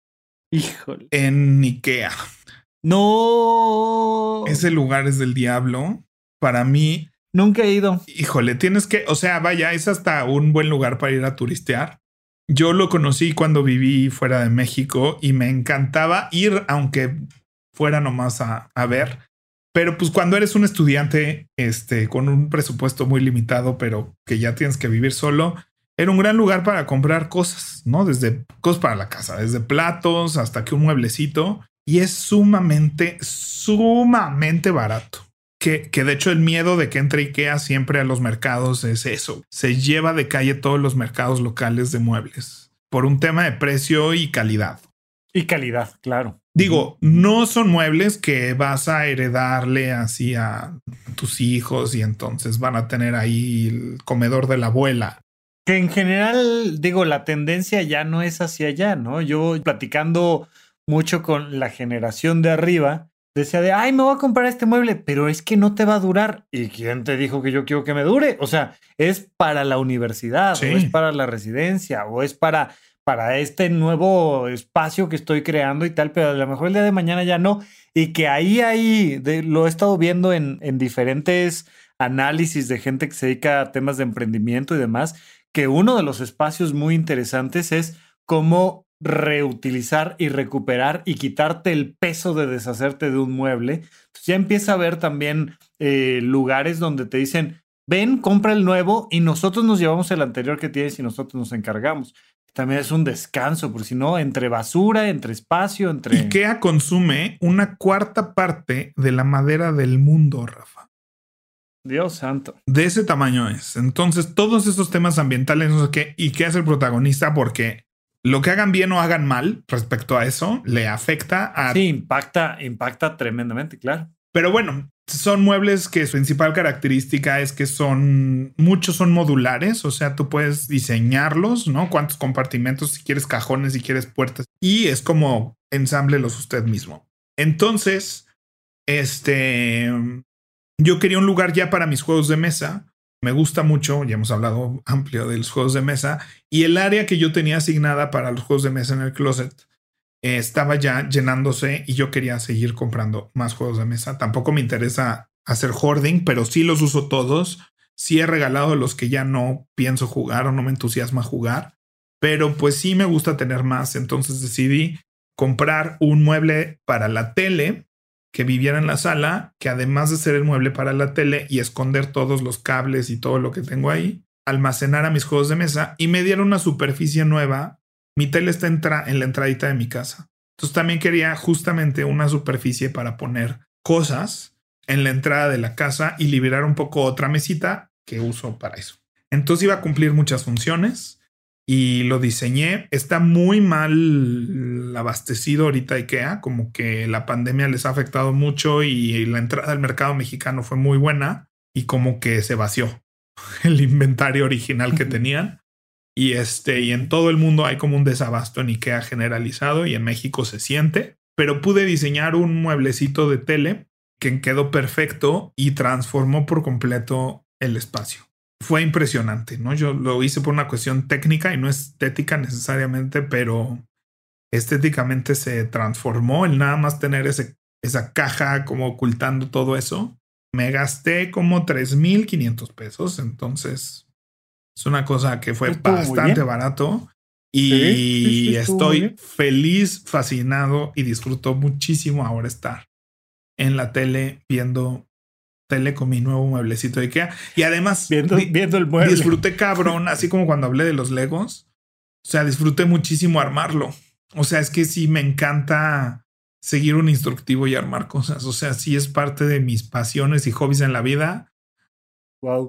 Híjole.
En Ikea.
No.
Ese lugar es del diablo. Para mí.
Nunca he ido.
Híjole, tienes que, o sea, vaya, es hasta un buen lugar para ir a turistear. Yo lo conocí cuando viví fuera de México y me encantaba ir, aunque fuera nomás a, a ver. Pero pues cuando eres un estudiante este, con un presupuesto muy limitado, pero que ya tienes que vivir solo, era un gran lugar para comprar cosas, ¿no? Desde cosas para la casa, desde platos hasta que un mueblecito. Y es sumamente, sumamente barato. Que, que, de hecho el miedo de que entre IKEA siempre a los mercados es eso. Se lleva de calle todos los mercados locales de muebles por un tema de precio y calidad.
Y calidad, claro.
Digo, no son muebles que vas a heredarle así a tus hijos y entonces van a tener ahí el comedor de la abuela.
Que en general, digo, la tendencia ya no es hacia allá, ¿no? Yo platicando mucho con la generación de arriba, decía de, ay, me voy a comprar este mueble, pero es que no te va a durar. ¿Y quién te dijo que yo quiero que me dure? O sea, es para la universidad, o es para la residencia, o es para para este nuevo espacio que estoy creando y tal, pero a lo mejor el día de mañana ya no. Y que ahí, ahí, lo he estado viendo en, en diferentes análisis de gente que se dedica a temas de emprendimiento y demás, que uno de los espacios muy interesantes es cómo reutilizar y recuperar y quitarte el peso de deshacerte de un mueble. ya empieza a haber también eh, lugares donde te dicen, ven, compra el nuevo y nosotros nos llevamos el anterior que tienes y nosotros nos encargamos también es un descanso, por si no, entre basura, entre espacio, entre.
IKEA consume una cuarta parte de la madera del mundo, Rafa.
Dios santo.
De ese tamaño es. Entonces, todos esos temas ambientales, no sé qué, IKEA es el protagonista porque lo que hagan bien o hagan mal respecto a eso le afecta a.
Sí, impacta, impacta tremendamente, claro.
Pero bueno, son muebles que su principal característica es que son, muchos son modulares, o sea, tú puedes diseñarlos, ¿no? Cuántos compartimentos, si quieres cajones, si quieres puertas, y es como ensamblelos usted mismo. Entonces, este, yo quería un lugar ya para mis juegos de mesa. Me gusta mucho, ya hemos hablado amplio de los juegos de mesa, y el área que yo tenía asignada para los juegos de mesa en el closet eh, estaba ya llenándose y yo quería seguir comprando más juegos de mesa. Tampoco me interesa hacer hoarding, pero sí los uso todos. Sí he regalado los que ya no pienso jugar o no me entusiasma jugar, pero pues sí me gusta tener más. Entonces decidí comprar un mueble para la tele que viviera en la sala, que además de ser el mueble para la tele y esconder todos los cables y todo lo que tengo ahí, almacenar a mis juegos de mesa y me dieron una superficie nueva. Mi tele está en la entradita de mi casa. Entonces también quería justamente una superficie para poner cosas en la entrada de la casa y liberar un poco otra mesita que uso para eso. Entonces iba a cumplir muchas funciones y lo diseñé. Está muy mal abastecido ahorita IKEA, como que la pandemia les ha afectado mucho y la entrada al mercado mexicano fue muy buena y como que se vació el inventario original que tenían. Y este, y en todo el mundo hay como un desabasto en IKEA generalizado y en México se siente, pero pude diseñar un mueblecito de tele que quedó perfecto y transformó por completo el espacio fue impresionante, ¿no? Yo lo hice por una cuestión técnica y no estética necesariamente, pero estéticamente se transformó el nada más tener ese, esa caja como ocultando todo eso. Me gasté como 3.500 pesos, entonces es una cosa que fue bastante barato y estoy feliz, fascinado y disfruto muchísimo ahora estar en la tele viendo tele con mi nuevo mueblecito de Ikea. Y además,
viendo, viendo el mueble.
Disfruté cabrón, así como cuando hablé de los Legos. O sea, disfruté muchísimo armarlo. O sea, es que sí me encanta seguir un instructivo y armar cosas. O sea, sí es parte de mis pasiones y hobbies en la vida.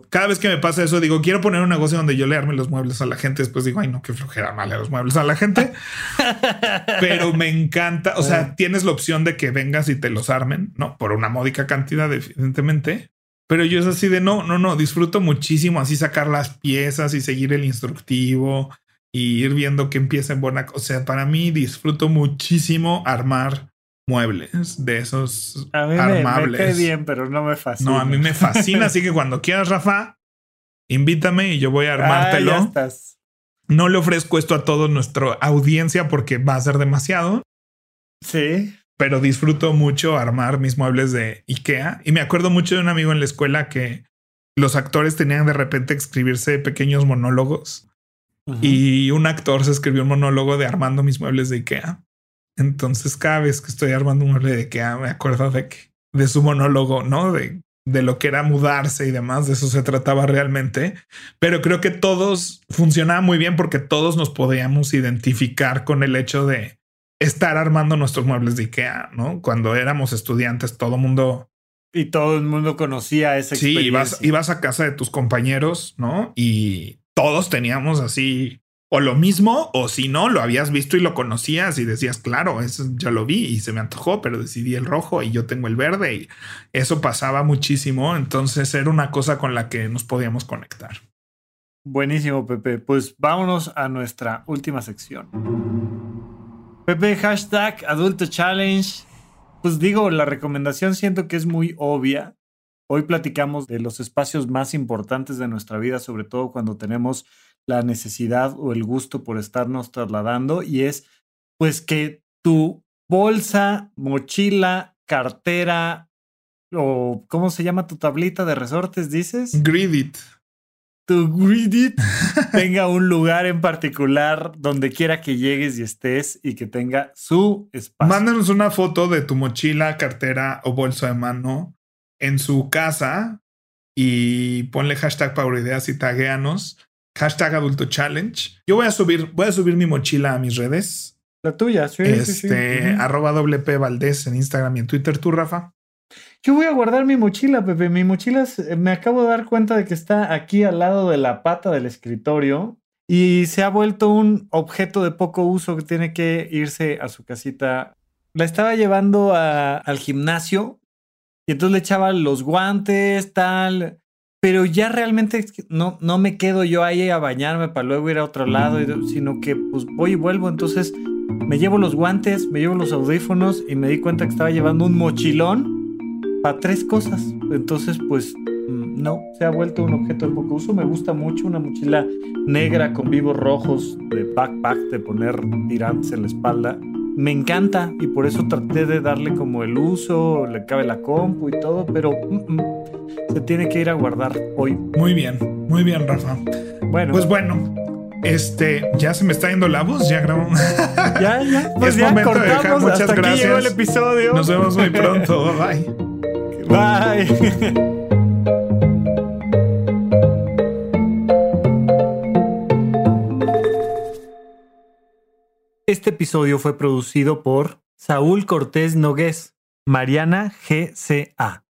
Cada vez que me pasa eso, digo, quiero poner un negocio donde yo le arme los muebles a la gente. Después digo, ay, no, qué flojera armarle los muebles a la gente. Pero me encanta. O sea, ah. tienes la opción de que vengas y te los armen, no por una módica cantidad, evidentemente. Pero yo es así de no, no, no. Disfruto muchísimo así sacar las piezas y seguir el instructivo y ir viendo que empieza en buena. O sea, para mí disfruto muchísimo armar muebles de esos
a mí armables. Me, bien, pero no me fascina.
No, a mí me fascina, así que cuando quieras, Rafa, invítame y yo voy a armártelo. Ah, estás. No le ofrezco esto a toda nuestra audiencia porque va a ser demasiado.
Sí.
Pero disfruto mucho armar mis muebles de IKEA. Y me acuerdo mucho de un amigo en la escuela que los actores tenían de repente escribirse pequeños monólogos. Y un actor se escribió un monólogo de armando mis muebles de IKEA. Entonces, cada vez que estoy armando un mueble de que ah, me acuerdo de que de su monólogo, ¿no? De, de lo que era mudarse y demás, de eso se trataba realmente. Pero creo que todos funcionaba muy bien porque todos nos podíamos identificar con el hecho de estar armando nuestros muebles de IKEA, ¿no? Cuando éramos estudiantes, todo mundo
y todo el mundo conocía esa experiencia.
Sí, ibas, ibas a casa de tus compañeros, ¿no? Y todos teníamos así o lo mismo, o si no, lo habías visto y lo conocías y decías, claro, eso ya lo vi y se me antojó, pero decidí el rojo y yo tengo el verde y eso pasaba muchísimo. Entonces era una cosa con la que nos podíamos conectar.
Buenísimo, Pepe. Pues vámonos a nuestra última sección. Pepe, hashtag Adulto Challenge. Pues digo, la recomendación siento que es muy obvia. Hoy platicamos de los espacios más importantes de nuestra vida, sobre todo cuando tenemos la necesidad o el gusto por estarnos trasladando y es pues que tu bolsa, mochila, cartera o ¿cómo se llama tu tablita de resortes dices?
Gridit.
Tu Gridit tenga un lugar en particular donde quiera que llegues y estés y que tenga su espacio.
Mándanos una foto de tu mochila, cartera o bolsa de mano en su casa y ponle hashtag Pauroideas y tagueanos Hashtag adulto challenge. Yo voy a subir, voy a subir mi mochila a mis redes.
La tuya, sí.
Este, arroba WP Valdés en Instagram y en Twitter. ¿Tú, Rafa?
Yo voy a guardar mi mochila, Pepe. Mi mochila me acabo de dar cuenta de que está aquí al lado de la pata del escritorio y se ha vuelto un objeto de poco uso que tiene que irse a su casita. La estaba llevando al gimnasio y entonces le echaba los guantes, tal pero ya realmente no, no me quedo yo ahí a bañarme para luego ir a otro lado, sino que pues voy y vuelvo. Entonces me llevo los guantes, me llevo los audífonos y me di cuenta que estaba llevando un mochilón para tres cosas. Entonces pues no, se ha vuelto un objeto de poco uso. Me gusta mucho una mochila negra con vivos rojos de backpack, de poner tirantes en la espalda. Me encanta y por eso traté de darle como el uso, le cabe la compu y todo, pero mm, mm, se tiene que ir a guardar hoy.
Muy bien, muy bien, Rafa. Bueno. Pues bueno, este, ya se me está yendo la voz, ya grabamos.
Ya, ya. Pues ya momento cortamos. De dejar. Muchas Hasta gracias. Aquí llegó el episodio.
Nos vemos muy pronto. Bye.
Bye. Este episodio fue producido por Saúl Cortés Nogués, Mariana GCA.